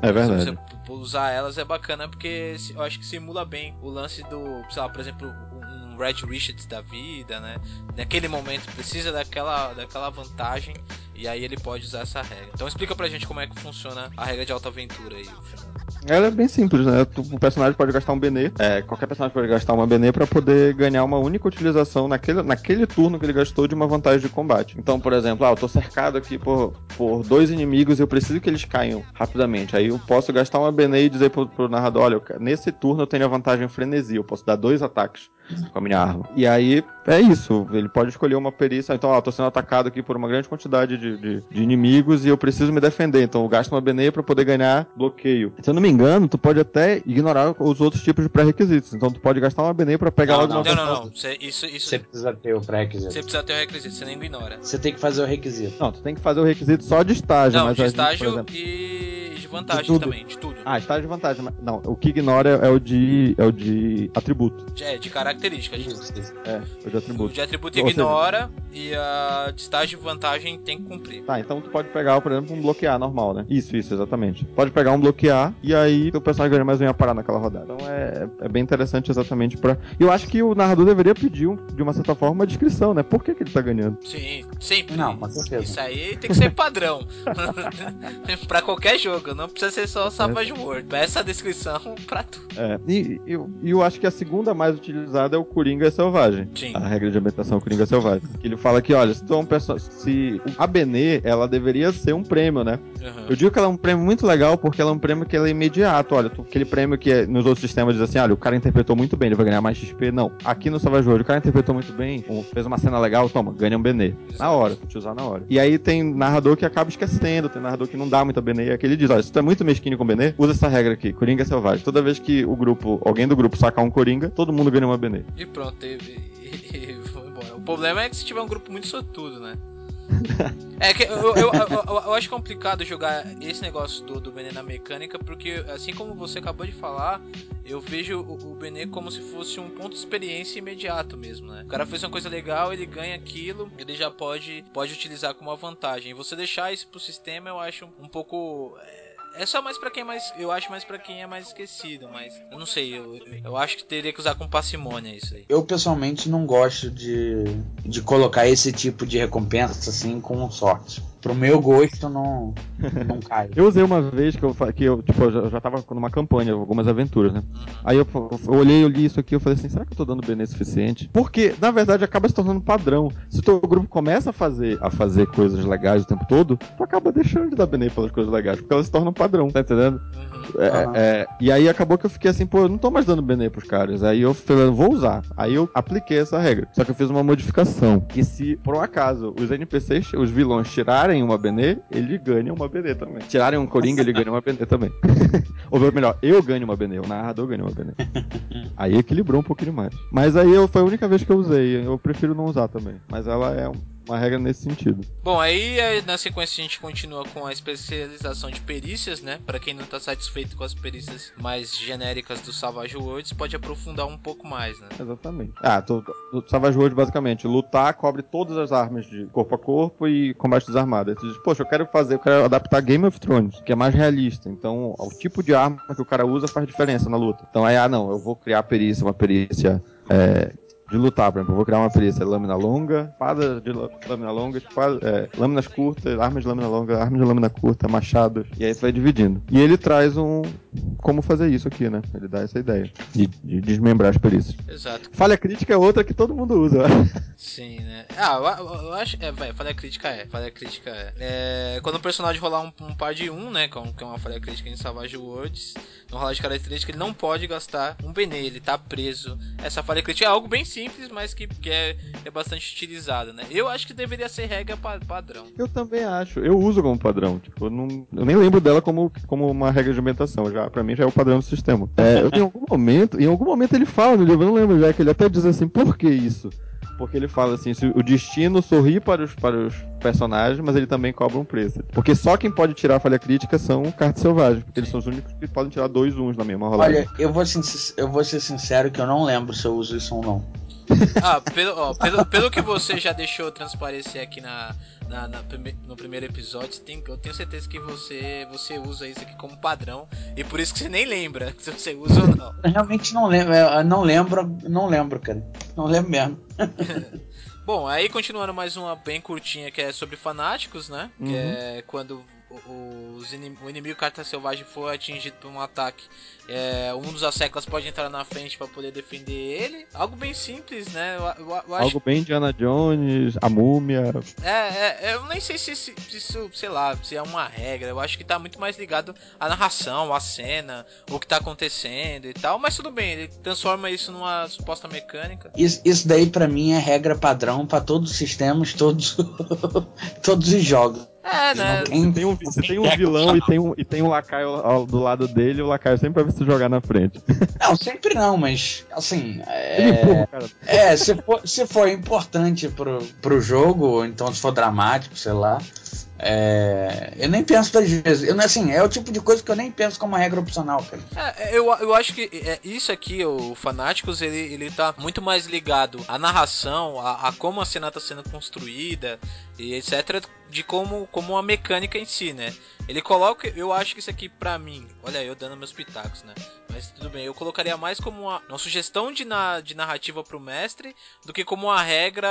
É verdade. Se você usar elas é bacana porque eu acho que simula bem o lance do, sei lá, por exemplo, um Red Richards da vida, né? Naquele momento precisa daquela, daquela vantagem e aí ele pode usar essa regra. Então explica pra gente como é que funciona a regra de alta aventura aí. Ela é bem simples, né? O personagem pode gastar um Benê, é, qualquer personagem pode gastar uma Benê para poder ganhar uma única utilização naquele, naquele turno que ele gastou de uma vantagem de combate. Então, por exemplo, ah, eu tô cercado aqui por, por dois inimigos e eu preciso que eles caiam rapidamente. Aí eu posso gastar uma Benê e dizer pro, pro narrador, olha, nesse turno eu tenho a vantagem frenesi, eu posso dar dois ataques com a minha arma. E aí é isso, ele pode escolher uma perícia. Então, ó, tô sendo atacado aqui por uma grande quantidade de, de, de inimigos e eu preciso me defender. Então, eu gasto uma Benê para poder ganhar bloqueio. Se eu não me engano, tu pode até ignorar os outros tipos de pré-requisitos. Então, tu pode gastar uma Benê para pegar não, não, não, não, não. Cê, isso, isso... Você precisa ter o pré-requisito. Você precisa ter o requisito, você nem ignora. Você tem que fazer o requisito. Não, tu tem que fazer o requisito só de estágio. Não, mas de estágio exemplo, e de vantagem de também, de tudo. Ah, estágio de vantagem. Não, o que ignora é o de, é o de atributo. É, de característica. De... É, o de atributo. O de atributo ignora seja... e a de estágio de vantagem tem que cumprir. Tá, então tu pode pegar, por exemplo, um bloquear normal, né? Isso, isso, exatamente. Pode pegar um bloquear e aí o personagem ganha mais um ia parar naquela rodada. Então é, é bem interessante exatamente pra. Eu acho que o narrador deveria pedir, de uma certa forma, uma descrição, né? Por que, que ele tá ganhando? Sim, sempre. Não, com certeza. Isso aí tem que ser padrão. pra qualquer jogo, não precisa ser só Savage é. World. Peça a descrição pra tudo. É, e eu, eu acho que a segunda mais utilizada é o Coringa Selvagem. Sim. A regra de ambientação Coringa Selvagem. Que ele fala que, olha, se tu é um personagem. Se a Benê, ela deveria ser um prêmio, né? Uhum. Eu digo que ela é um prêmio muito legal porque ela é um prêmio que é imediato. Olha, tu, aquele prêmio que é, nos outros sistemas diz assim, olha, o cara interpretou muito bem, ele vai ganhar mais XP. Não. Aqui no Savage World, o cara interpretou muito bem, fez uma cena legal, toma, ganha um Benê. Na hora, tu te usar na hora. E aí tem narrador que acaba esquecendo, tem narrador que não dá muita Benê, e aqui ele diz, olha, se tu é muito mesquinho com Benê, usa essa regra aqui, Coringa Selvagem. Toda vez que o grupo, alguém do grupo sacar um Coringa, todo mundo ganha uma Benê. E pronto, teve. E. O problema é que se tiver um grupo muito sortudo, né? é que eu, eu, eu, eu, acho complicado jogar esse negócio do, do Benê na mecânica, porque assim como você acabou de falar, eu vejo o, o Benê como se fosse um ponto de experiência imediato mesmo, né? O cara fez uma coisa legal, ele ganha aquilo, ele já pode, pode utilizar como uma vantagem. E você deixar isso pro sistema, eu acho um pouco. É é só mais para quem é mais. Eu acho mais para quem é mais esquecido, mas. Eu não sei, eu, eu acho que teria que usar com parcimônia isso aí. Eu pessoalmente não gosto de, de colocar esse tipo de recompensa assim com sorte. Pro meu gosto não, não cai. eu usei uma vez que eu, que eu tipo, eu já, já tava numa campanha, algumas aventuras, né? Aí eu, eu olhei, eu li isso aqui, eu falei assim, será que eu tô dando BN suficiente? Porque, na verdade, acaba se tornando padrão. Se o teu grupo começa a fazer, a fazer coisas legais o tempo todo, tu acaba deixando de dar BN pelas coisas legais, porque elas se tornam padrão, tá entendendo? É, é, e aí acabou que eu fiquei assim, pô, eu não tô mais dando BN pros caras. Aí eu falei, vou usar. Aí eu apliquei essa regra. Só que eu fiz uma modificação. Que se, por um acaso, os NPCs, os vilões tirarem uma BN, ele ganha uma BN também. Tirarem um Coringa, ele ganha uma BN também. Ou melhor, eu ganho uma BN, o narrador ganha uma BN. aí equilibrou um pouquinho mais. Mas aí eu, foi a única vez que eu usei. Eu prefiro não usar também. Mas ela é uma regra nesse sentido. Bom, aí na sequência a gente continua com a especialização de perícias, né? Para quem não está satisfeito com as perícias mais genéricas do Savage Worlds, pode aprofundar um pouco mais, né? Exatamente. Ah, do Savage Worlds basicamente, lutar cobre todas as armas de corpo a corpo e combate desarmado. Aí tu diz, poxa, eu quero fazer, eu quero adaptar Game of Thrones, que é mais realista. Então, o tipo de arma que o cara usa faz diferença na luta. Então aí, ah, não, eu vou criar perícia, uma perícia é, de lutar, por exemplo, eu vou criar uma perícia lâmina longa, espada de lâmina longa, espada, é, lâminas curtas, armas de lâmina longa, armas de lâmina curta, machados, e aí você vai dividindo. E ele traz um. Como fazer isso aqui, né? Ele dá essa ideia de, de desmembrar as perícias. Exato. Falha crítica é outra que todo mundo usa. Sim, né? Ah, eu, eu acho. É, vai, falha crítica é. Falha crítica é. é quando o personagem rolar um, um par de 1, um, né? Que é uma falha crítica em Savage Worlds, no rolar de característica, ele não pode gastar um Benê, ele tá preso. Essa falha crítica é algo bem simples, mas que, que é, é bastante utilizado, né? Eu acho que deveria ser regra pa padrão. Eu também acho. Eu uso como padrão. Tipo, eu, não, eu nem lembro dela como, como uma regra de ambientação. Já, pra mim já é o padrão do sistema. É, eu, em algum momento, em algum momento ele fala no livro, eu não lembro já, que ele até diz assim, por que isso? Porque ele fala assim, se o destino sorri para os, para os personagens, mas ele também cobra um preço. Porque só quem pode tirar a falha crítica são cartas selvagens, porque eles são os únicos que podem tirar dois uns na mesma rolagem. Olha, eu vou, eu vou ser sincero que eu não lembro se eu uso isso ou não. Ah, pelo, ó, pelo, pelo que você já deixou transparecer aqui na, na, na no primeiro episódio, tem, eu tenho certeza que você, você usa isso aqui como padrão. E por isso que você nem lembra se você usa ou não. Eu realmente não lembro, eu não lembro, não lembro, cara. Não lembro mesmo. Bom, aí continuando mais uma bem curtinha que é sobre fanáticos, né? Uhum. Que é quando os inim o inimigo carta selvagem for atingido por um ataque, é, um dos asseclas pode entrar na frente para poder defender ele. Algo bem simples, né? Eu, eu, eu Algo bem Indiana Jones, a múmia. É, é, eu nem sei se, se, se isso, sei lá, se é uma regra. Eu acho que tá muito mais ligado à narração, à cena, o que tá acontecendo e tal. Mas tudo bem, ele transforma isso numa suposta mecânica. Isso, isso daí para mim é regra padrão para todos os sistemas, todos, todos os jogos. É, né? Você tem um, você tem um vilão e tem um, e tem um lacaio ao, do lado dele, o lacaio sempre vai se jogar na frente. Não, sempre não, mas assim. É, empurra, é se, for, se for importante pro, pro jogo, ou então se for dramático, sei lá. É, eu nem penso três vezes. Eu, assim, é o tipo de coisa que eu nem penso como uma regra opcional, cara. É, eu, eu acho que é, isso aqui, o Fanáticos, ele, ele tá muito mais ligado à narração, a, a como a cena tá sendo construída e etc de como, como uma mecânica em si, né? Ele coloca, eu acho que isso aqui pra mim, olha eu dando meus pitacos, né? Mas tudo bem, eu colocaria mais como uma, uma sugestão de, na, de narrativa pro mestre do que como uma regra,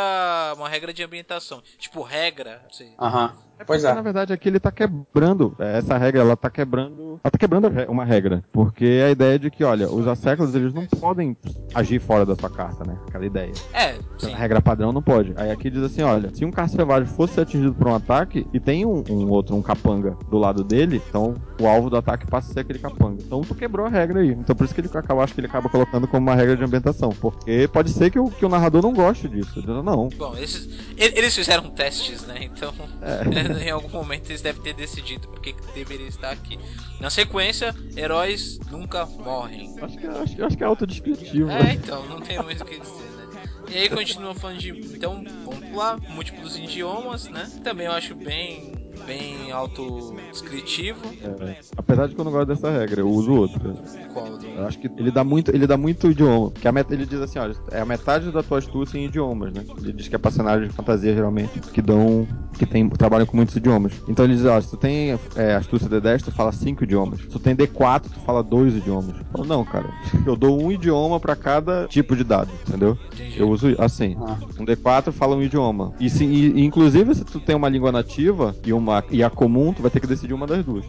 uma regra de ambientação. Tipo, regra, Aham. Uhum. É pois é. Na verdade, aqui ele tá quebrando. É, essa regra, ela tá quebrando. Ela tá quebrando uma regra. Porque a ideia é de que, olha, os asséculos, eles não podem agir fora da sua carta, né? Aquela ideia. É, sim. A regra padrão não pode. Aí aqui diz assim, olha, se um caça selvagem fosse atingido por um ataque e tem um, um, outro, um capanga do lado dele, então o alvo do ataque passa a ser aquele capanga. Então tu quebrou a regra aí. Então por isso que ele acaba, acho que ele acaba colocando como uma regra de ambientação. Porque pode ser que o, que o narrador não goste disso. Não. Bom, esses, eles fizeram testes, né? Então. É. em algum momento eles devem ter decidido porque deveria estar aqui. Na sequência, heróis nunca morrem. Acho que, acho, acho que é autodescritivo. É, né? então, não tem muito o que dizer, né? E aí continua falando de. Então, vamos pular, múltiplos idiomas, né? Também eu acho bem bem autodescritivo. É, apesar de que eu não gosto dessa regra, eu uso outra. Qual? Eu acho que ele dá muito, ele dá muito idioma. Que a meta, ele diz assim, olha, é a metade da tua astúcia em idiomas, né? Ele diz que é pra cenários de fantasia, geralmente, que dão que tem, trabalham com muitos idiomas. Então eles dizem, ó, se tu tem é, astúcia D10, tu fala cinco idiomas. Se tu tem D4, tu fala dois idiomas. Eu falo, não, cara, eu dou um idioma para cada tipo de dado, entendeu? Eu uso assim. Ah. Um D4 fala um idioma. E, se, e, inclusive, se tu tem uma língua nativa e, uma, e a comum, tu vai ter que decidir uma das duas.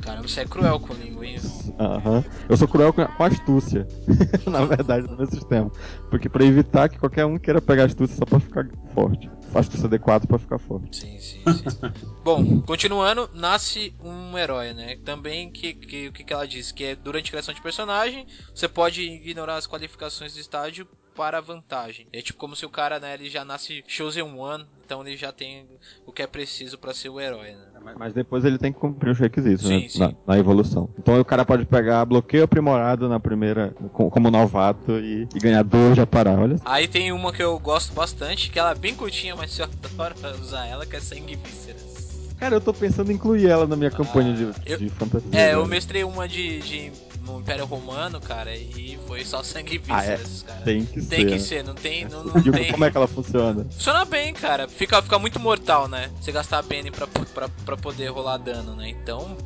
Caramba, você é cruel com língua, hein? Aham. Eu sou cruel com, com astúcia, na verdade, no meu sistema. Porque para evitar que qualquer um queira pegar astúcia só pra ficar forte. Astúcia D4 pra ficar forte. Sim, sim, sim. Bom, continuando, nasce um herói, né? Também que, que o que, que ela diz? Que é durante a criação de personagem, você pode ignorar as qualificações do estágio para vantagem. É tipo como se o cara, né, ele já nasce chosen one, então ele já tem o que é preciso para ser o herói, né? Mas, mas, depois ele tem que cumprir os requisitos, sim, né? Sim. Na, na, evolução. Então o cara pode pegar bloqueio aprimorado na primeira, como novato e, e ganhar dois já parar, olha. Aí tem uma que eu gosto bastante, que ela é bem curtinha, mas eu adoro usar ela, que é sangue vísceras. Cara, eu tô pensando em incluir ela na minha campanha ah, de, eu, de fantasia. É, eu mestrei uma de, de no Império Romano, cara, e foi só sangue e vísceras, ah, é. cara. Tem que tem ser. Tem que ser, não tem. Não, não tem... Como é que ela funciona? Funciona bem, cara. Fica, fica muito mortal, né? Você gastar a BN pra, pra, pra poder rolar dano, né? Então.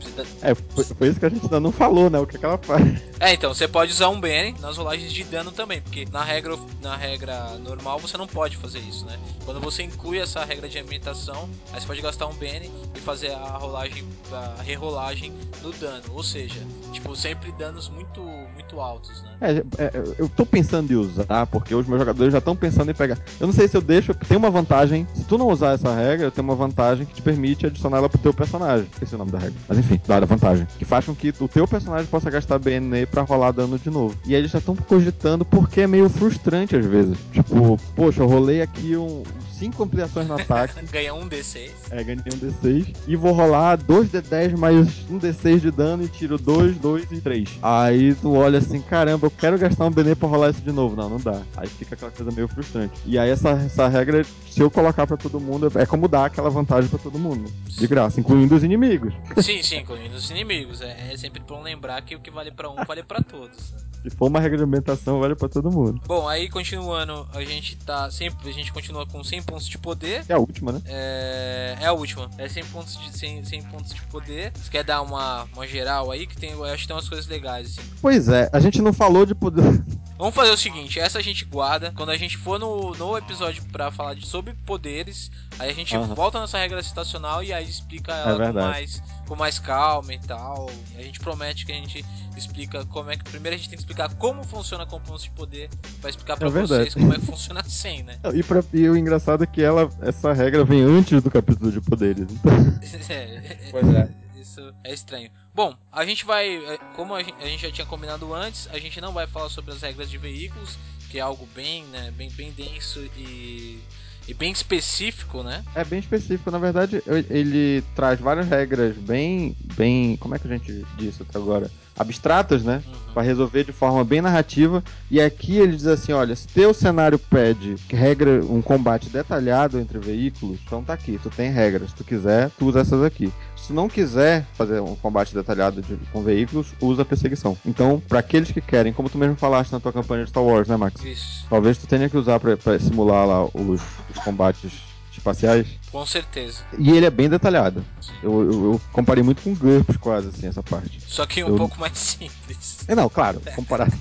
É, foi, foi, isso que a gente ainda não falou, né? O que, é que ela faz. É, então, você pode usar um BN nas rolagens de dano também, porque na regra, na regra normal você não pode fazer isso, né? Quando você inclui essa regra de ambientação, aí você pode gastar um BN e fazer a rolagem, a rerolagem no dano. Ou seja, tipo, sempre danos muito muito altos, né? É, é, eu tô pensando em usar, porque os meus jogadores já estão pensando em pegar. Eu não sei se eu deixo. Tem uma vantagem. Se tu não usar essa regra, tem uma vantagem que te permite adicionar ela pro teu personagem. Esqueci o nome da regra. Mas enfim, dá a vantagem. Que faz com que o teu personagem possa gastar BNE pra rolar dano de novo. E aí eles já estão cogitando porque é meio frustrante às vezes. Tipo, poxa, eu rolei aqui um 5 ampliações no ataque. Ganha um D6. É, ganhei um D6. E vou rolar 2 D10 mais um D6 de dano e tiro 2, 2 e 3. Aí tu olha assim, caramba, eu quero gastar um BN pra rolar isso de novo. Não, não dá. Aí fica aquela coisa meio frustrante. E aí essa, essa regra, se eu colocar pra todo mundo, é como dar aquela vantagem pra todo mundo. De graça, incluindo os inimigos. Sim, sim, incluindo os inimigos. É, é sempre bom lembrar que o que vale pra um vale pra todos. Se for uma ambientação, vale pra todo mundo. Bom, aí continuando, a gente tá sempre, a gente continua com 100 pontos de poder. É a última, né? É, é a última. É 100 pontos de 100, 100 pontos de poder. Você quer dar uma, uma geral aí que tem, eu acho que tem umas coisas legais assim. Pois é, a gente não falou de poder. Vamos fazer o seguinte, essa a gente guarda. Quando a gente for no, no episódio para falar de, sobre poderes, aí a gente uhum. volta nessa regra citacional e aí explica é ela é com, mais, com mais calma e tal. E a gente promete que a gente explica como é que. Primeiro a gente tem que explicar como funciona com pontos de poder, para explicar para é vocês como é que funciona sem, né? E, pra, e o engraçado é que ela, essa regra vem antes do capítulo de poderes. Então... é, pois é. Isso é estranho. Bom, a gente vai, é, como a gente já tinha combinado antes, a gente não vai falar sobre as regras de veículos, que é algo bem, né, bem, bem denso e, e bem específico, né? É bem específico, na verdade, ele traz várias regras bem, bem, como é que a gente disse até agora? abstratas, né? Uhum. Para resolver de forma bem narrativa. E aqui ele diz assim: olha, se teu cenário pede regra um combate detalhado entre veículos, então tá aqui, tu tem regras. Se tu quiser, tu usa essas aqui. Se não quiser fazer um combate detalhado de, com veículos, usa a perseguição. Então, para aqueles que querem, como tu mesmo falaste na tua campanha de Star Wars, né, Max? Isso. Talvez tu tenha que usar para simular lá os, os combates espaciais. Com certeza. E ele é bem detalhado. Eu, eu, eu, comparei muito com GURPS quase, assim, essa parte. Só que um eu... pouco mais simples. É, não, claro, comparado.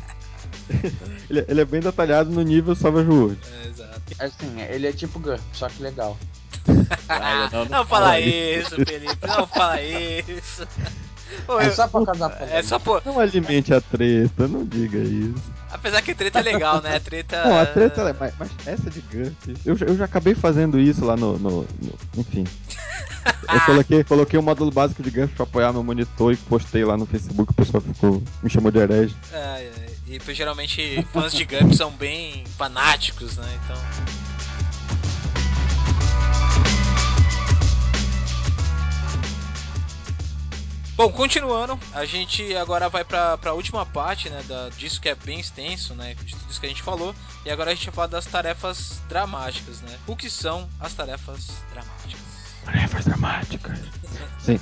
ele, ele, é bem detalhado no nível Savage World. É, exato. Assim, ele é tipo GURPS, só que legal. Ah, não, não, não, fala isso, Felipe, não fala isso. é só por causa da É só por... Não alimente a treta, não diga isso. Apesar que a treta é legal, né? A treta. Não, a treta é. Mas, mas essa de GURP. Eu, eu já acabei fazendo isso lá no. no, no enfim. Eu coloquei, coloquei um módulo básico de GURP pra apoiar meu monitor e postei lá no Facebook. O pessoal ficou, me chamou de herege. É, é. E geralmente fãs de GURP são bem fanáticos, né? Então. Bom, continuando, a gente agora vai para a última parte, né, da, disso que é bem extenso, né, de tudo isso que a gente falou, e agora a gente vai falar das tarefas dramáticas, né? O que são as tarefas dramáticas? Tarefas dramáticas. Sim.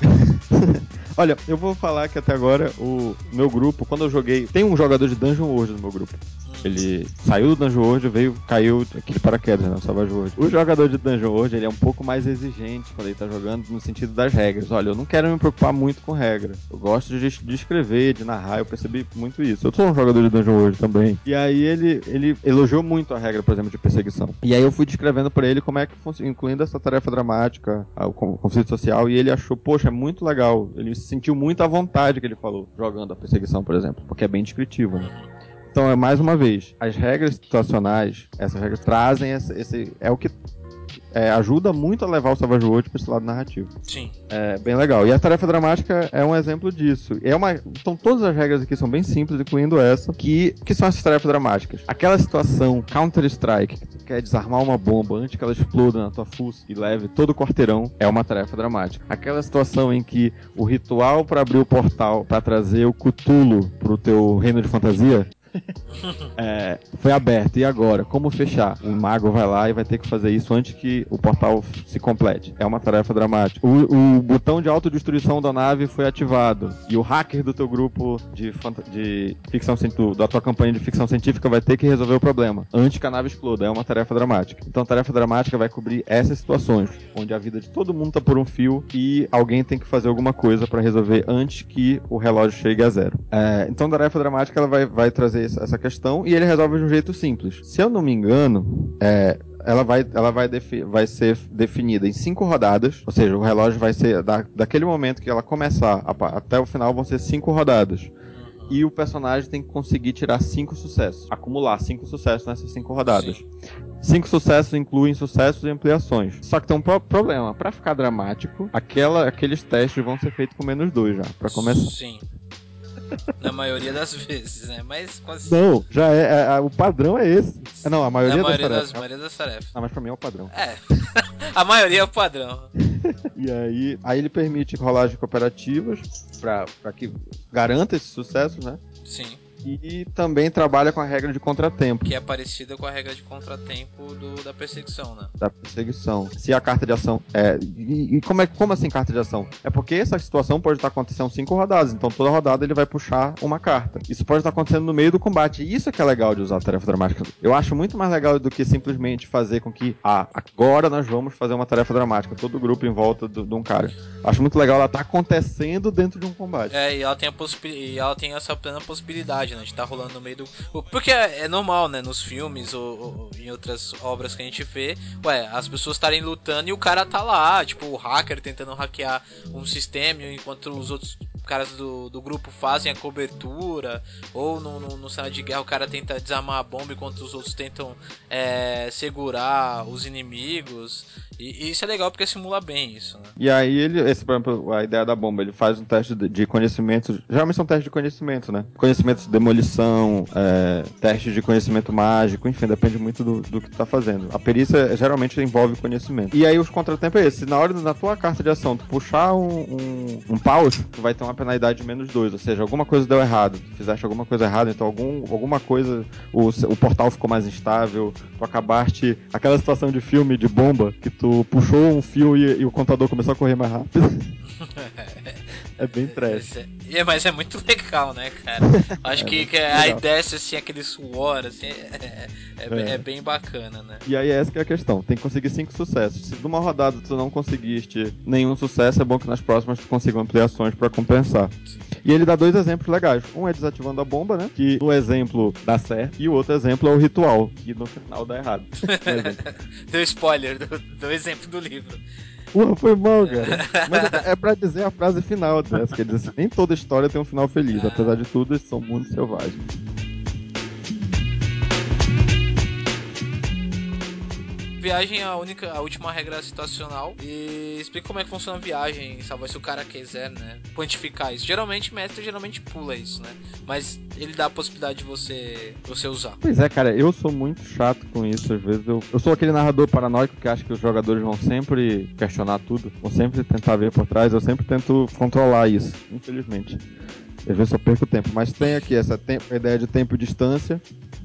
Olha, eu vou falar que até agora o meu grupo, quando eu joguei, tem um jogador de Dungeon World no meu grupo. Ele saiu do Dungeon World, veio, caiu aqui de paraquedas, né? Savage World. O jogador de Dungeon World, ele é um pouco mais exigente quando ele tá jogando no sentido das regras. Olha, eu não quero me preocupar muito com regras. Eu gosto de, de escrever, de narrar, eu percebi muito isso. Eu sou um jogador de Dungeon World também. E aí ele, ele elogiou muito a regra, por exemplo, de perseguição. E aí eu fui descrevendo para ele como é que funciona, incluindo essa tarefa dramática, o conflito social, e ele achou, poxa, é muito legal. Ele se sentiu muito à vontade que ele falou, jogando a perseguição, por exemplo, porque é bem descritivo, né? Então, é mais uma vez, as regras situacionais, essas regras trazem esse, esse é o que é, ajuda muito a levar o Savage World para esse lado narrativo. Sim. É bem legal. E a tarefa dramática é um exemplo disso. É uma, então todas as regras aqui são bem simples, incluindo essa, que, que são essas tarefas dramáticas. Aquela situação Counter-Strike, que tu quer desarmar uma bomba antes que ela exploda na tua fuça e leve todo o quarteirão, é uma tarefa dramática. Aquela situação em que o ritual para abrir o portal, para trazer o Cthulhu pro teu reino de fantasia, é, foi aberto. E agora? Como fechar? O mago vai lá e vai ter que fazer isso antes que o portal se complete. É uma tarefa dramática. O, o botão de autodestruição da nave foi ativado. E o hacker do teu grupo de, de ficção da tua campanha de ficção científica vai ter que resolver o problema antes que a nave exploda. É uma tarefa dramática. Então a tarefa dramática vai cobrir essas situações, onde a vida de todo mundo tá por um fio e alguém tem que fazer alguma coisa para resolver antes que o relógio chegue a zero. É, então a tarefa dramática ela vai, vai trazer essa questão e ele resolve de um jeito simples. Se eu não me engano, é, ela vai, ela vai, vai ser definida em cinco rodadas, ou seja, o relógio vai ser da, daquele momento que ela começar a, até o final vão ser cinco rodadas. E o personagem tem que conseguir tirar cinco sucessos, acumular cinco sucessos nessas cinco rodadas. Sim. Cinco sucessos incluem sucessos e ampliações. Só que tem um pro problema. Para ficar dramático, aquela, aqueles testes vão ser feitos com menos dois já, para começar. Sim. Na maioria das vezes, né? Mas quase. Não, já é, é, é o padrão é esse. É, não, a maioria, Na maioria das, das, maioria das tarefas. Ah, mas pra mim é o padrão. É. a maioria é o padrão. e aí, aí ele permite rolagem cooperativas pra, pra que garanta esse sucesso, né? Sim. E também trabalha com a regra de contratempo. Que é parecida com a regra de contratempo do, da perseguição, né? Da perseguição. Se a carta de ação. É, e, e como, é, como assim carta de ação? É porque essa situação pode estar acontecendo cinco rodadas. Então toda rodada ele vai puxar uma carta. Isso pode estar acontecendo no meio do combate. E isso é que é legal de usar a tarefa dramática. Eu acho muito mais legal do que simplesmente fazer com que, ah, agora nós vamos fazer uma tarefa dramática. Todo o grupo em volta de um cara. Acho muito legal ela estar tá acontecendo dentro de um combate. É, e ela tem, a e ela tem essa plena possibilidade né? De tá rolando no meio do. Porque é, é normal, né? Nos filmes ou, ou, em outras obras que a gente vê, ué, as pessoas estarem lutando e o cara tá lá, tipo, o hacker tentando hackear um sistema enquanto os outros caras do, do grupo fazem a cobertura, ou no, no, no cenário de guerra o cara tenta desarmar a bomba enquanto os outros tentam é, segurar os inimigos. E, e, isso é legal porque simula bem isso, né? E aí ele, esse, por exemplo, a ideia da bomba, ele faz um teste de, conhecimento, geralmente são testes de conhecimento, né? Conhecimento de demolição, é, teste de conhecimento mágico, enfim, depende muito do, do que tu tá fazendo. A perícia geralmente envolve conhecimento. E aí os contratempos é esse, na hora na tua carta de ação, tu puxar um, um, um pause, tu vai ter uma penalidade de menos dois, ou seja, alguma coisa deu errado, fizeste alguma coisa errada, então algum, alguma coisa, o, o portal ficou mais instável, tu acabaste, aquela situação de filme de bomba, que tu puxou um fio e, e o contador começou a correr mais rápido. é bem trash. É, é, mas é muito legal, né, cara? Acho é que, que aí desce assim aquele suor, assim, é, é, é, é, bem bacana, né? E aí essa que é a questão, tem que conseguir cinco sucessos. Se numa rodada tu não conseguiste nenhum sucesso, é bom que nas próximas tu consiga ampliações para compensar. E ele dá dois exemplos legais. Um é desativando a bomba, né? Que no exemplo dá certo. E o outro exemplo é o ritual, que no final dá errado. Deu spoiler do, do exemplo do livro. Porra, foi mal, cara. Mas é, é pra dizer a frase final dessa, que diz assim, nem toda história tem um final feliz. Apesar de tudo, são mundos selvagens. Viagem é a única, a última regra situacional. E explica como é que funciona a viagem, sabe? Se o cara quiser, né? Quantificar isso. Geralmente, mestre geralmente pula isso, né? Mas ele dá a possibilidade de você, você usar. Pois é, cara, eu sou muito chato com isso. Às vezes eu, eu sou aquele narrador paranoico que acha que os jogadores vão sempre questionar tudo, vão sempre tentar ver por trás. Eu sempre tento controlar isso, infelizmente. Às vezes eu perco tempo. Mas tem aqui essa tempo, ideia de tempo e distância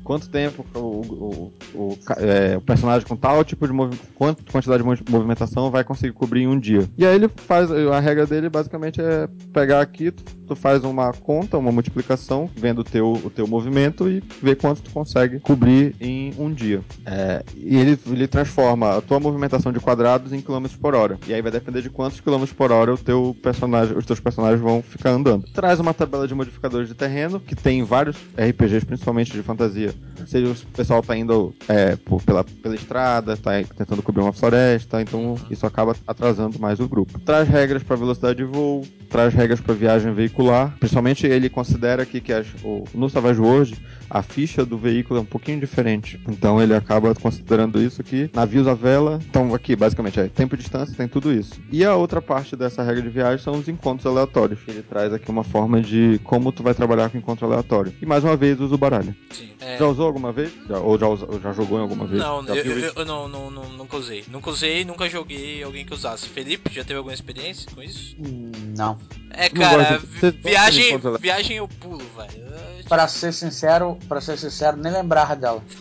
quanto tempo o, o, o, é, o personagem com tal tipo de quanto quantidade de movimentação vai conseguir cobrir em um dia. E aí ele faz, a regra dele basicamente é pegar aqui, tu, tu faz uma conta, uma multiplicação, vendo o teu, o teu movimento e ver quanto tu consegue cobrir em um dia. É, e ele, ele transforma a tua movimentação de quadrados em quilômetros por hora. E aí vai depender de quantos quilômetros por hora o teu personagem, os teus personagens vão ficar andando. Traz uma tabela de modificadores de terreno, que tem vários RPGs, principalmente de fantasia. Seja o pessoal tá indo é, por, pela, pela estrada, tá tentando cobrir uma floresta, então isso acaba atrasando mais o grupo. Traz regras para velocidade de voo, traz regras para viagem veicular. Principalmente ele considera aqui que as, o, no Savage World a ficha do veículo é um pouquinho diferente. Então ele acaba considerando isso aqui. Navios à vela. Então aqui, basicamente, é tempo e distância, tem tudo isso. E a outra parte dessa regra de viagem são os encontros aleatórios. Ele traz aqui uma forma de como tu vai trabalhar com encontro aleatório. E mais uma vez usa o baralho. Sim. É... Já usou alguma vez? Já, ou já, já jogou em alguma vez? Não, eu, eu, eu, não, não, não, nunca usei. Nunca usei, nunca joguei alguém que usasse. Felipe, já teve alguma experiência com isso? Não. É, cara, viagem, viagem eu pulo, velho. Para ser sincero, para ser sincero, nem lembrar dela.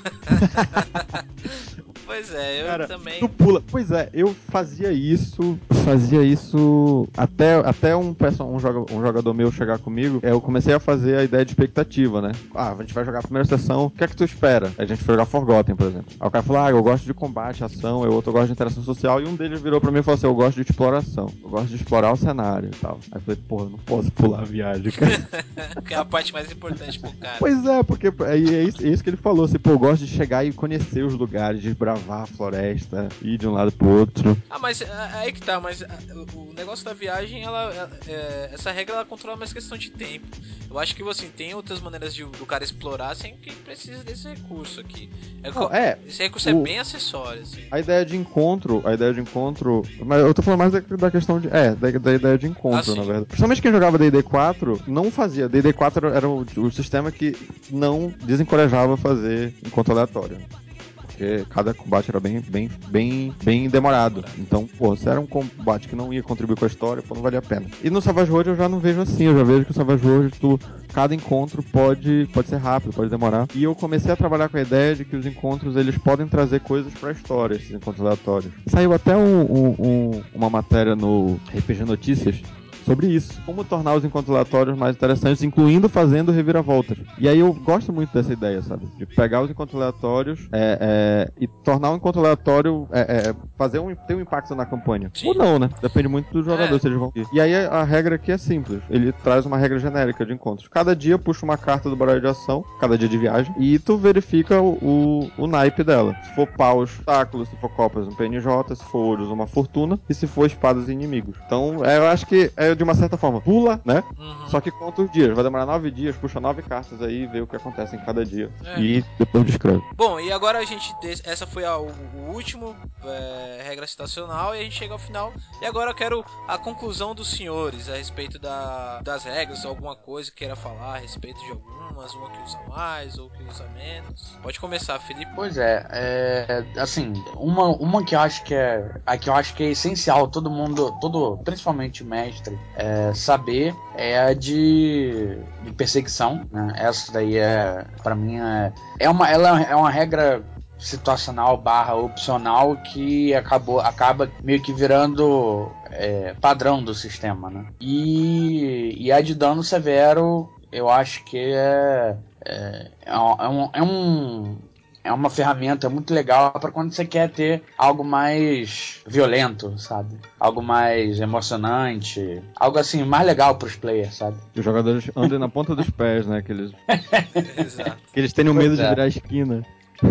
Pois é, eu Cara, também. Tu pula. Pois é, eu fazia isso. Fazia isso até, até um, um, jogador, um jogador meu chegar comigo. Eu comecei a fazer a ideia de expectativa, né? Ah, a gente vai jogar a primeira sessão. O que é que tu espera? A gente foi jogar Forgotten, por exemplo. Aí o cara falou: Ah, eu gosto de combate, ação, eu outro gosto de interação social. E um deles virou pra mim e falou assim: Eu gosto de exploração. Eu gosto de explorar o cenário e tal. Aí eu falei: Porra, não posso pular a viagem, cara. que é a parte mais importante pro cara. Pois é, porque é, é, isso, é isso que ele falou. Assim, pô, eu gosto de chegar e conhecer os lugares, de desbravar a floresta, ir de um lado pro outro. Ah, mas é, aí que tá, mas o negócio da viagem, ela, é, essa regra ela controla mais questão de tempo. Eu acho que assim, tem outras maneiras de, do cara explorar sem que precise desse recurso aqui. É, Não, é esse recurso é o, é bem acessório. Assim. A ideia de encontro, a ideia de encontro. Mas eu tô falando mais da, da questão de. É, da, da ideia de encontro, ah, na verdade. Principalmente quem jogava DD 4 não fazia. DD 4 era o, o sistema que não desencorajava fazer encontro aleatório porque cada combate era bem, bem, bem, bem demorado. Então, pô, se era um combate que não ia contribuir com a história, pô, não valia a pena. E no Savage World eu já não vejo assim, eu já vejo que o Savage World, tu, cada encontro pode, pode ser rápido, pode demorar. E eu comecei a trabalhar com a ideia de que os encontros, eles podem trazer coisas pra história, esses encontros aleatórios. Saiu até um, um, um, uma matéria no RPG Notícias, sobre isso. Como tornar os encontros aleatórios mais interessantes, incluindo fazendo reviravoltas. E aí eu gosto muito dessa ideia, sabe? De pegar os encontros aleatórios é, é, e tornar um encontro aleatório é, é fazer um, ter um impacto na campanha. Sim. Ou não, né? Depende muito do jogador, é. se eles vão. E aí a regra aqui é simples. Ele traz uma regra genérica de encontros. Cada dia puxa uma carta do baralho de ação, cada dia de viagem, e tu verifica o, o, o naipe dela. Se for paus, obstáculos, se for copas, um PNJ, se for ouros, uma fortuna, e se for espadas inimigos. Então, é, eu acho que é de uma certa forma, pula, né? Uhum. Só que conta os dias. Vai demorar nove dias, puxa nove cartas aí e vê o que acontece em cada dia. É. E depois descreve. Bom, e agora a gente. Essa foi a, o, o, último é, regra citacional e a gente chega ao final. E agora eu quero a conclusão dos senhores a respeito da, das regras, alguma coisa que queira falar a respeito de algumas, uma que usa mais ou que usa menos. Pode começar, Felipe. Pois é, é assim, uma, uma que eu acho que é. A que eu acho que é essencial, todo mundo, todo, principalmente mestre, é, saber é a de, de perseguição. Né? Essa daí é, para mim, é, é, uma, ela é uma regra situacional barra opcional que acabou acaba meio que virando é, padrão do sistema, né? E, e a de dano severo eu acho que é, é, é, um, é um é uma ferramenta muito legal para quando você quer ter algo mais violento, sabe? Algo mais emocionante, algo assim mais legal para os players, sabe? Os jogadores andem na ponta dos pés, né? Que eles, que eles tenham medo de é. virar a esquina.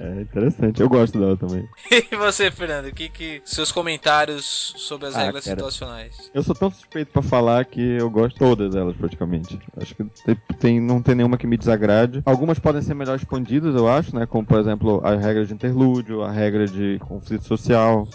é interessante, eu gosto dela também. e você, Fernando, o que, que seus comentários sobre as ah, regras cara, situacionais? Eu sou tão suspeito para falar que eu gosto de todas elas praticamente. Acho que tem, tem, não tem nenhuma que me desagrade. Algumas podem ser melhor expandidas, eu acho, né? Como por exemplo a regra de interlúdio, a regra de conflito social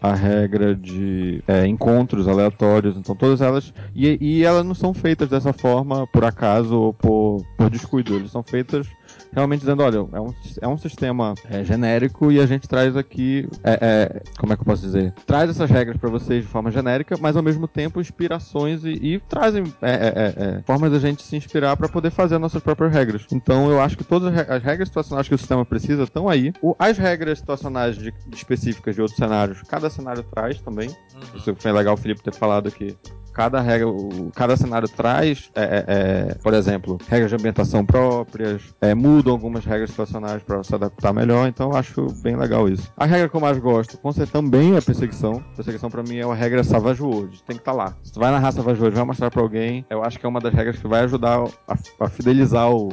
a regra de é, encontros aleatórios, então todas elas. E, e elas não são feitas dessa forma por acaso ou por, por descuido, elas são feitas realmente dizendo, olha, é um, é um sistema é, genérico e a gente traz aqui, é, é, como é que eu posso dizer? Traz essas regras para vocês de forma genérica, mas ao mesmo tempo inspirações e, e trazem é, formas da gente se inspirar para poder fazer nossas próprias regras. Então eu acho que todas as regras situacionais que o sistema precisa estão aí. O, as regras situacionais de, de específicas de outros cenários, cada cenário traz também. Uhum. Isso foi legal o Felipe ter falado que cada regra, cada cenário traz, é, é, é, por exemplo, regras de ambientação próprias, é, mudam algumas regras situacionais para se adaptar melhor, então eu acho bem legal isso. A regra que eu mais gosto, com certeza, também é perseguição. Perseguição para mim é uma regra Savage World, tem que estar tá lá. Se tu vai narrar Savage World vai mostrar para alguém, eu acho que é uma das regras que vai ajudar a, a fidelizar o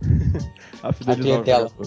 a fidelizar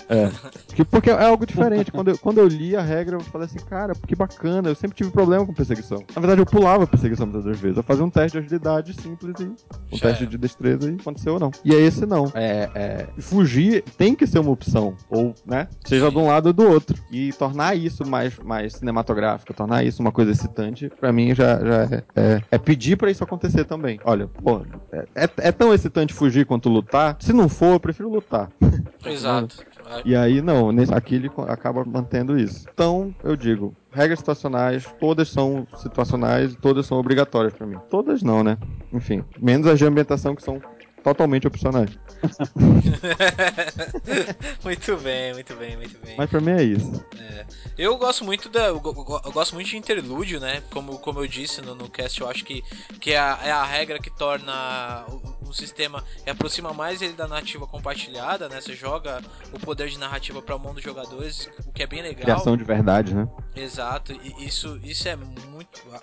a É. Porque é algo diferente. quando, eu, quando eu li a regra, eu falei assim, cara, que bacana. Eu sempre tive problema com perseguição. Na verdade, eu pulava a perseguição muitas das vezes. Eu fazia um teste de agilidade simples e um Já teste é. de destreza e aconteceu ou não. E é esse não. É, é, fugir tem que ser uma opção. Ou, né? Seja Sim. de um lado ou do outro. E tornar isso mais, mais cinematográfico, tornar isso uma coisa excitante, pra mim já, já é, é, é pedir pra isso acontecer também. Olha, pô, é, é, é tão excitante fugir quanto lutar. Se não for, eu prefiro lutar. Exato. E aí, não, aqui ele acaba mantendo isso. Então, eu digo, regras situacionais, todas são situacionais, todas são obrigatórias para mim. Todas não, né? Enfim, menos as de ambientação que são totalmente opcionais. muito bem, muito bem, muito bem. Mas pra mim é isso. É. Eu gosto muito da. Eu, gosto muito de interlúdio, né? Como, como eu disse no, no cast, eu acho que, que é, a, é a regra que torna o, sistema e aproxima mais ele da narrativa compartilhada, né? Você joga o poder de narrativa para mão dos jogadores, o que é bem legal. Criação de verdade, né? Exato, e isso, isso é muito.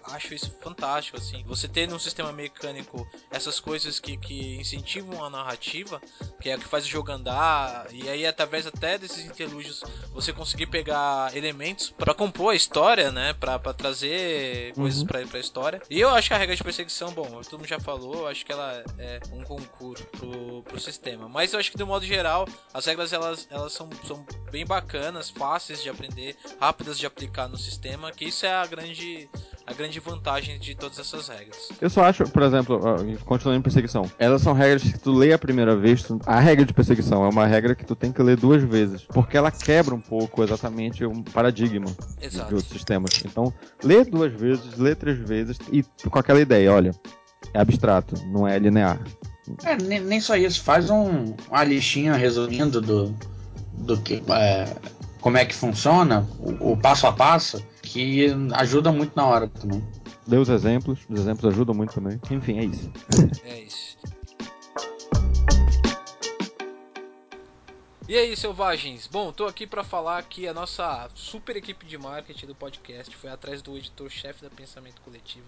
Acho isso fantástico, assim. Você ter num sistema mecânico essas coisas que, que incentivam a narrativa, que é o que faz o jogo andar, e aí através até desses interlúdios você conseguir pegar elementos para compor a história, né? Pra, pra trazer coisas uhum. pra, pra história. E eu acho que a regra de perseguição, bom, todo mundo já falou, acho que ela é um concurso pro, pro sistema. Mas eu acho que de modo geral, as regras elas, elas são, são bem bacanas, fáceis de aprender, rápidas de aplicar no sistema, que isso é a grande a grande vantagem de todas essas regras. Eu só acho, por exemplo, continuando em perseguição, elas são regras que tu lê a primeira vez, tu, a regra de perseguição é uma regra que tu tem que ler duas vezes, porque ela quebra um pouco exatamente um paradigma Exato. de outros sistemas. Então, lê duas vezes, lê três vezes e com aquela ideia, olha, é abstrato, não é linear. É, nem, nem só isso, faz um, uma listinha resumindo do, do que. É, como é que funciona, o, o, passo a passo, que ajuda muito na hora também. Dê os exemplos, os exemplos ajudam muito também. Enfim, é isso. É isso. E aí, selvagens? Bom, tô aqui para falar que a nossa super equipe de marketing do podcast foi atrás do editor-chefe da Pensamento Coletivo.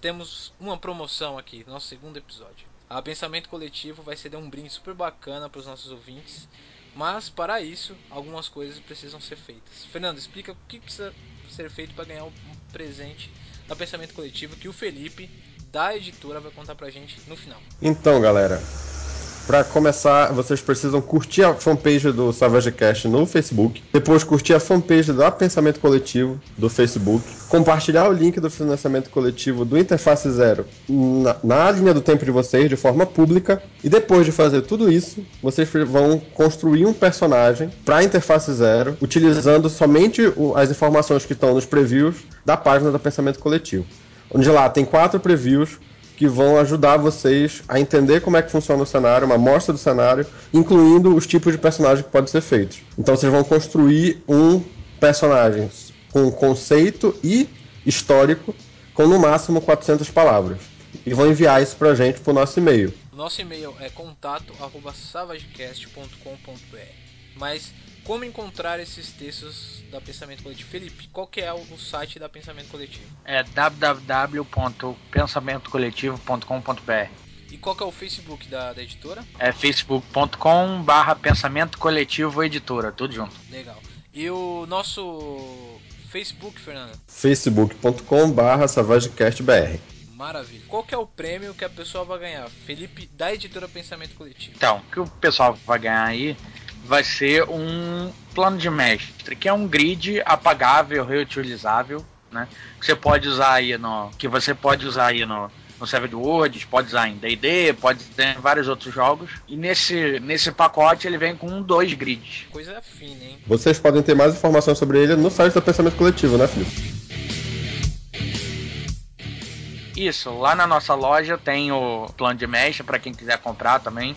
Temos uma promoção aqui, nosso segundo episódio. A Pensamento Coletivo vai ceder um brinde super bacana para os nossos ouvintes, mas para isso, algumas coisas precisam ser feitas. Fernando, explica o que precisa ser feito para ganhar um presente da Pensamento Coletivo que o Felipe, da editora, vai contar pra gente no final. Então, galera, para começar, vocês precisam curtir a fanpage do SavageCast no Facebook, depois curtir a fanpage do Pensamento Coletivo do Facebook, compartilhar o link do financiamento coletivo do Interface Zero na, na linha do tempo de vocês de forma pública, e depois de fazer tudo isso, vocês vão construir um personagem para Interface Zero, utilizando somente o, as informações que estão nos previews da página do Pensamento Coletivo. Onde lá tem quatro previews que vão ajudar vocês a entender como é que funciona o cenário, uma amostra do cenário, incluindo os tipos de personagem que podem ser feitos. Então vocês vão construir um personagem com conceito e histórico com no máximo 400 palavras. E vão enviar isso pra gente pro nosso e-mail. Nosso e-mail é contato@savagecast.com.br. Mas como encontrar esses textos da Pensamento Coletivo? Felipe, qual que é o site da Pensamento Coletivo? É www.pensamentocoletivo.com.br E qual que é o Facebook da, da editora? É facebook.com barra Pensamento Coletivo Editora, tudo junto. Legal. E o nosso Facebook, Fernando? facebook.com barra SavageCastBR. Maravilha. Qual que é o prêmio que a pessoa vai ganhar? Felipe, da editora Pensamento Coletivo. Então, o que o pessoal vai ganhar aí vai ser um plano de mestre, que é um grid apagável, reutilizável, né? Que você pode usar aí no, que você pode usar aí no, no Savage Worlds, pode usar em D&D, pode usar em vários outros jogos. E nesse, nesse pacote ele vem com dois grids. Coisa fina, hein? Vocês podem ter mais informações sobre ele no site do Pensamento Coletivo, né, Felipe? Isso, lá na nossa loja tem o plano de mecha para quem quiser comprar também.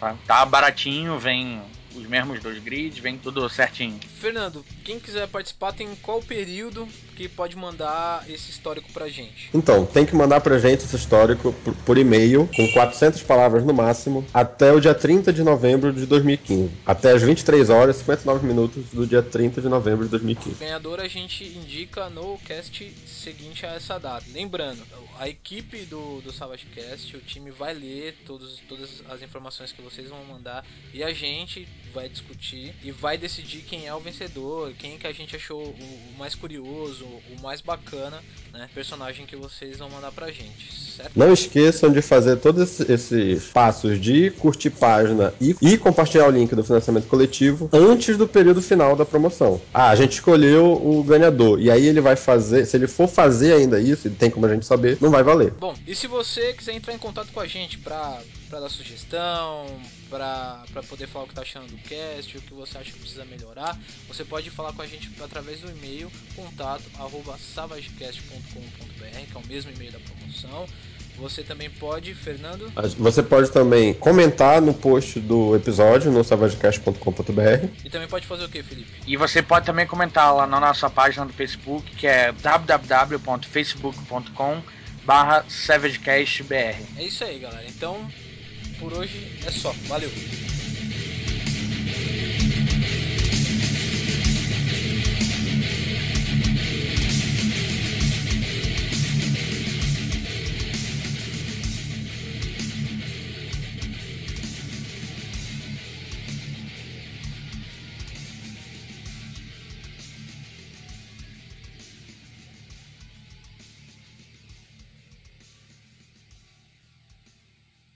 Tá, tá baratinho, vem os mesmos dois grids, vem tudo certinho. Fernando, quem quiser participar tem qual período que pode mandar esse histórico pra gente? Então, tem que mandar pra gente esse histórico por, por e-mail, com 400 palavras no máximo, até o dia 30 de novembro de 2015. Até as 23 horas e 59 minutos do dia 30 de novembro de 2015. O ganhador a gente indica no cast seguinte a essa data. Lembrando, a equipe do, do Savage Cast, o time vai ler todos, todas as informações que vocês vão mandar e a gente vai discutir e vai decidir quem é o vencedor, quem que a gente achou o mais curioso, o mais bacana, né? Personagem que vocês vão mandar pra gente, certo? Não esqueçam de fazer todos esses passos de curtir página e, e compartilhar o link do financiamento coletivo antes do período final da promoção. Ah, a gente escolheu o ganhador e aí ele vai fazer, se ele for fazer ainda isso, e tem como a gente saber, não vai valer. Bom, e se você quiser entrar em contato com a gente pra, pra dar sugestão, pra, pra poder falar o que tá achando do cast, o que você acha que precisa melhorar, você pode falar com a gente através do e-mail contato arroba savagecast.com.br, que é o mesmo e-mail da promoção. Você também pode, Fernando? Você pode também comentar no post do episódio no savagecast.com.br. E também pode fazer o que, Felipe? E você pode também comentar lá na nossa página do Facebook, que é www.facebook.com barra SavageCastBR. É isso aí, galera. Então, por hoje é só. Valeu!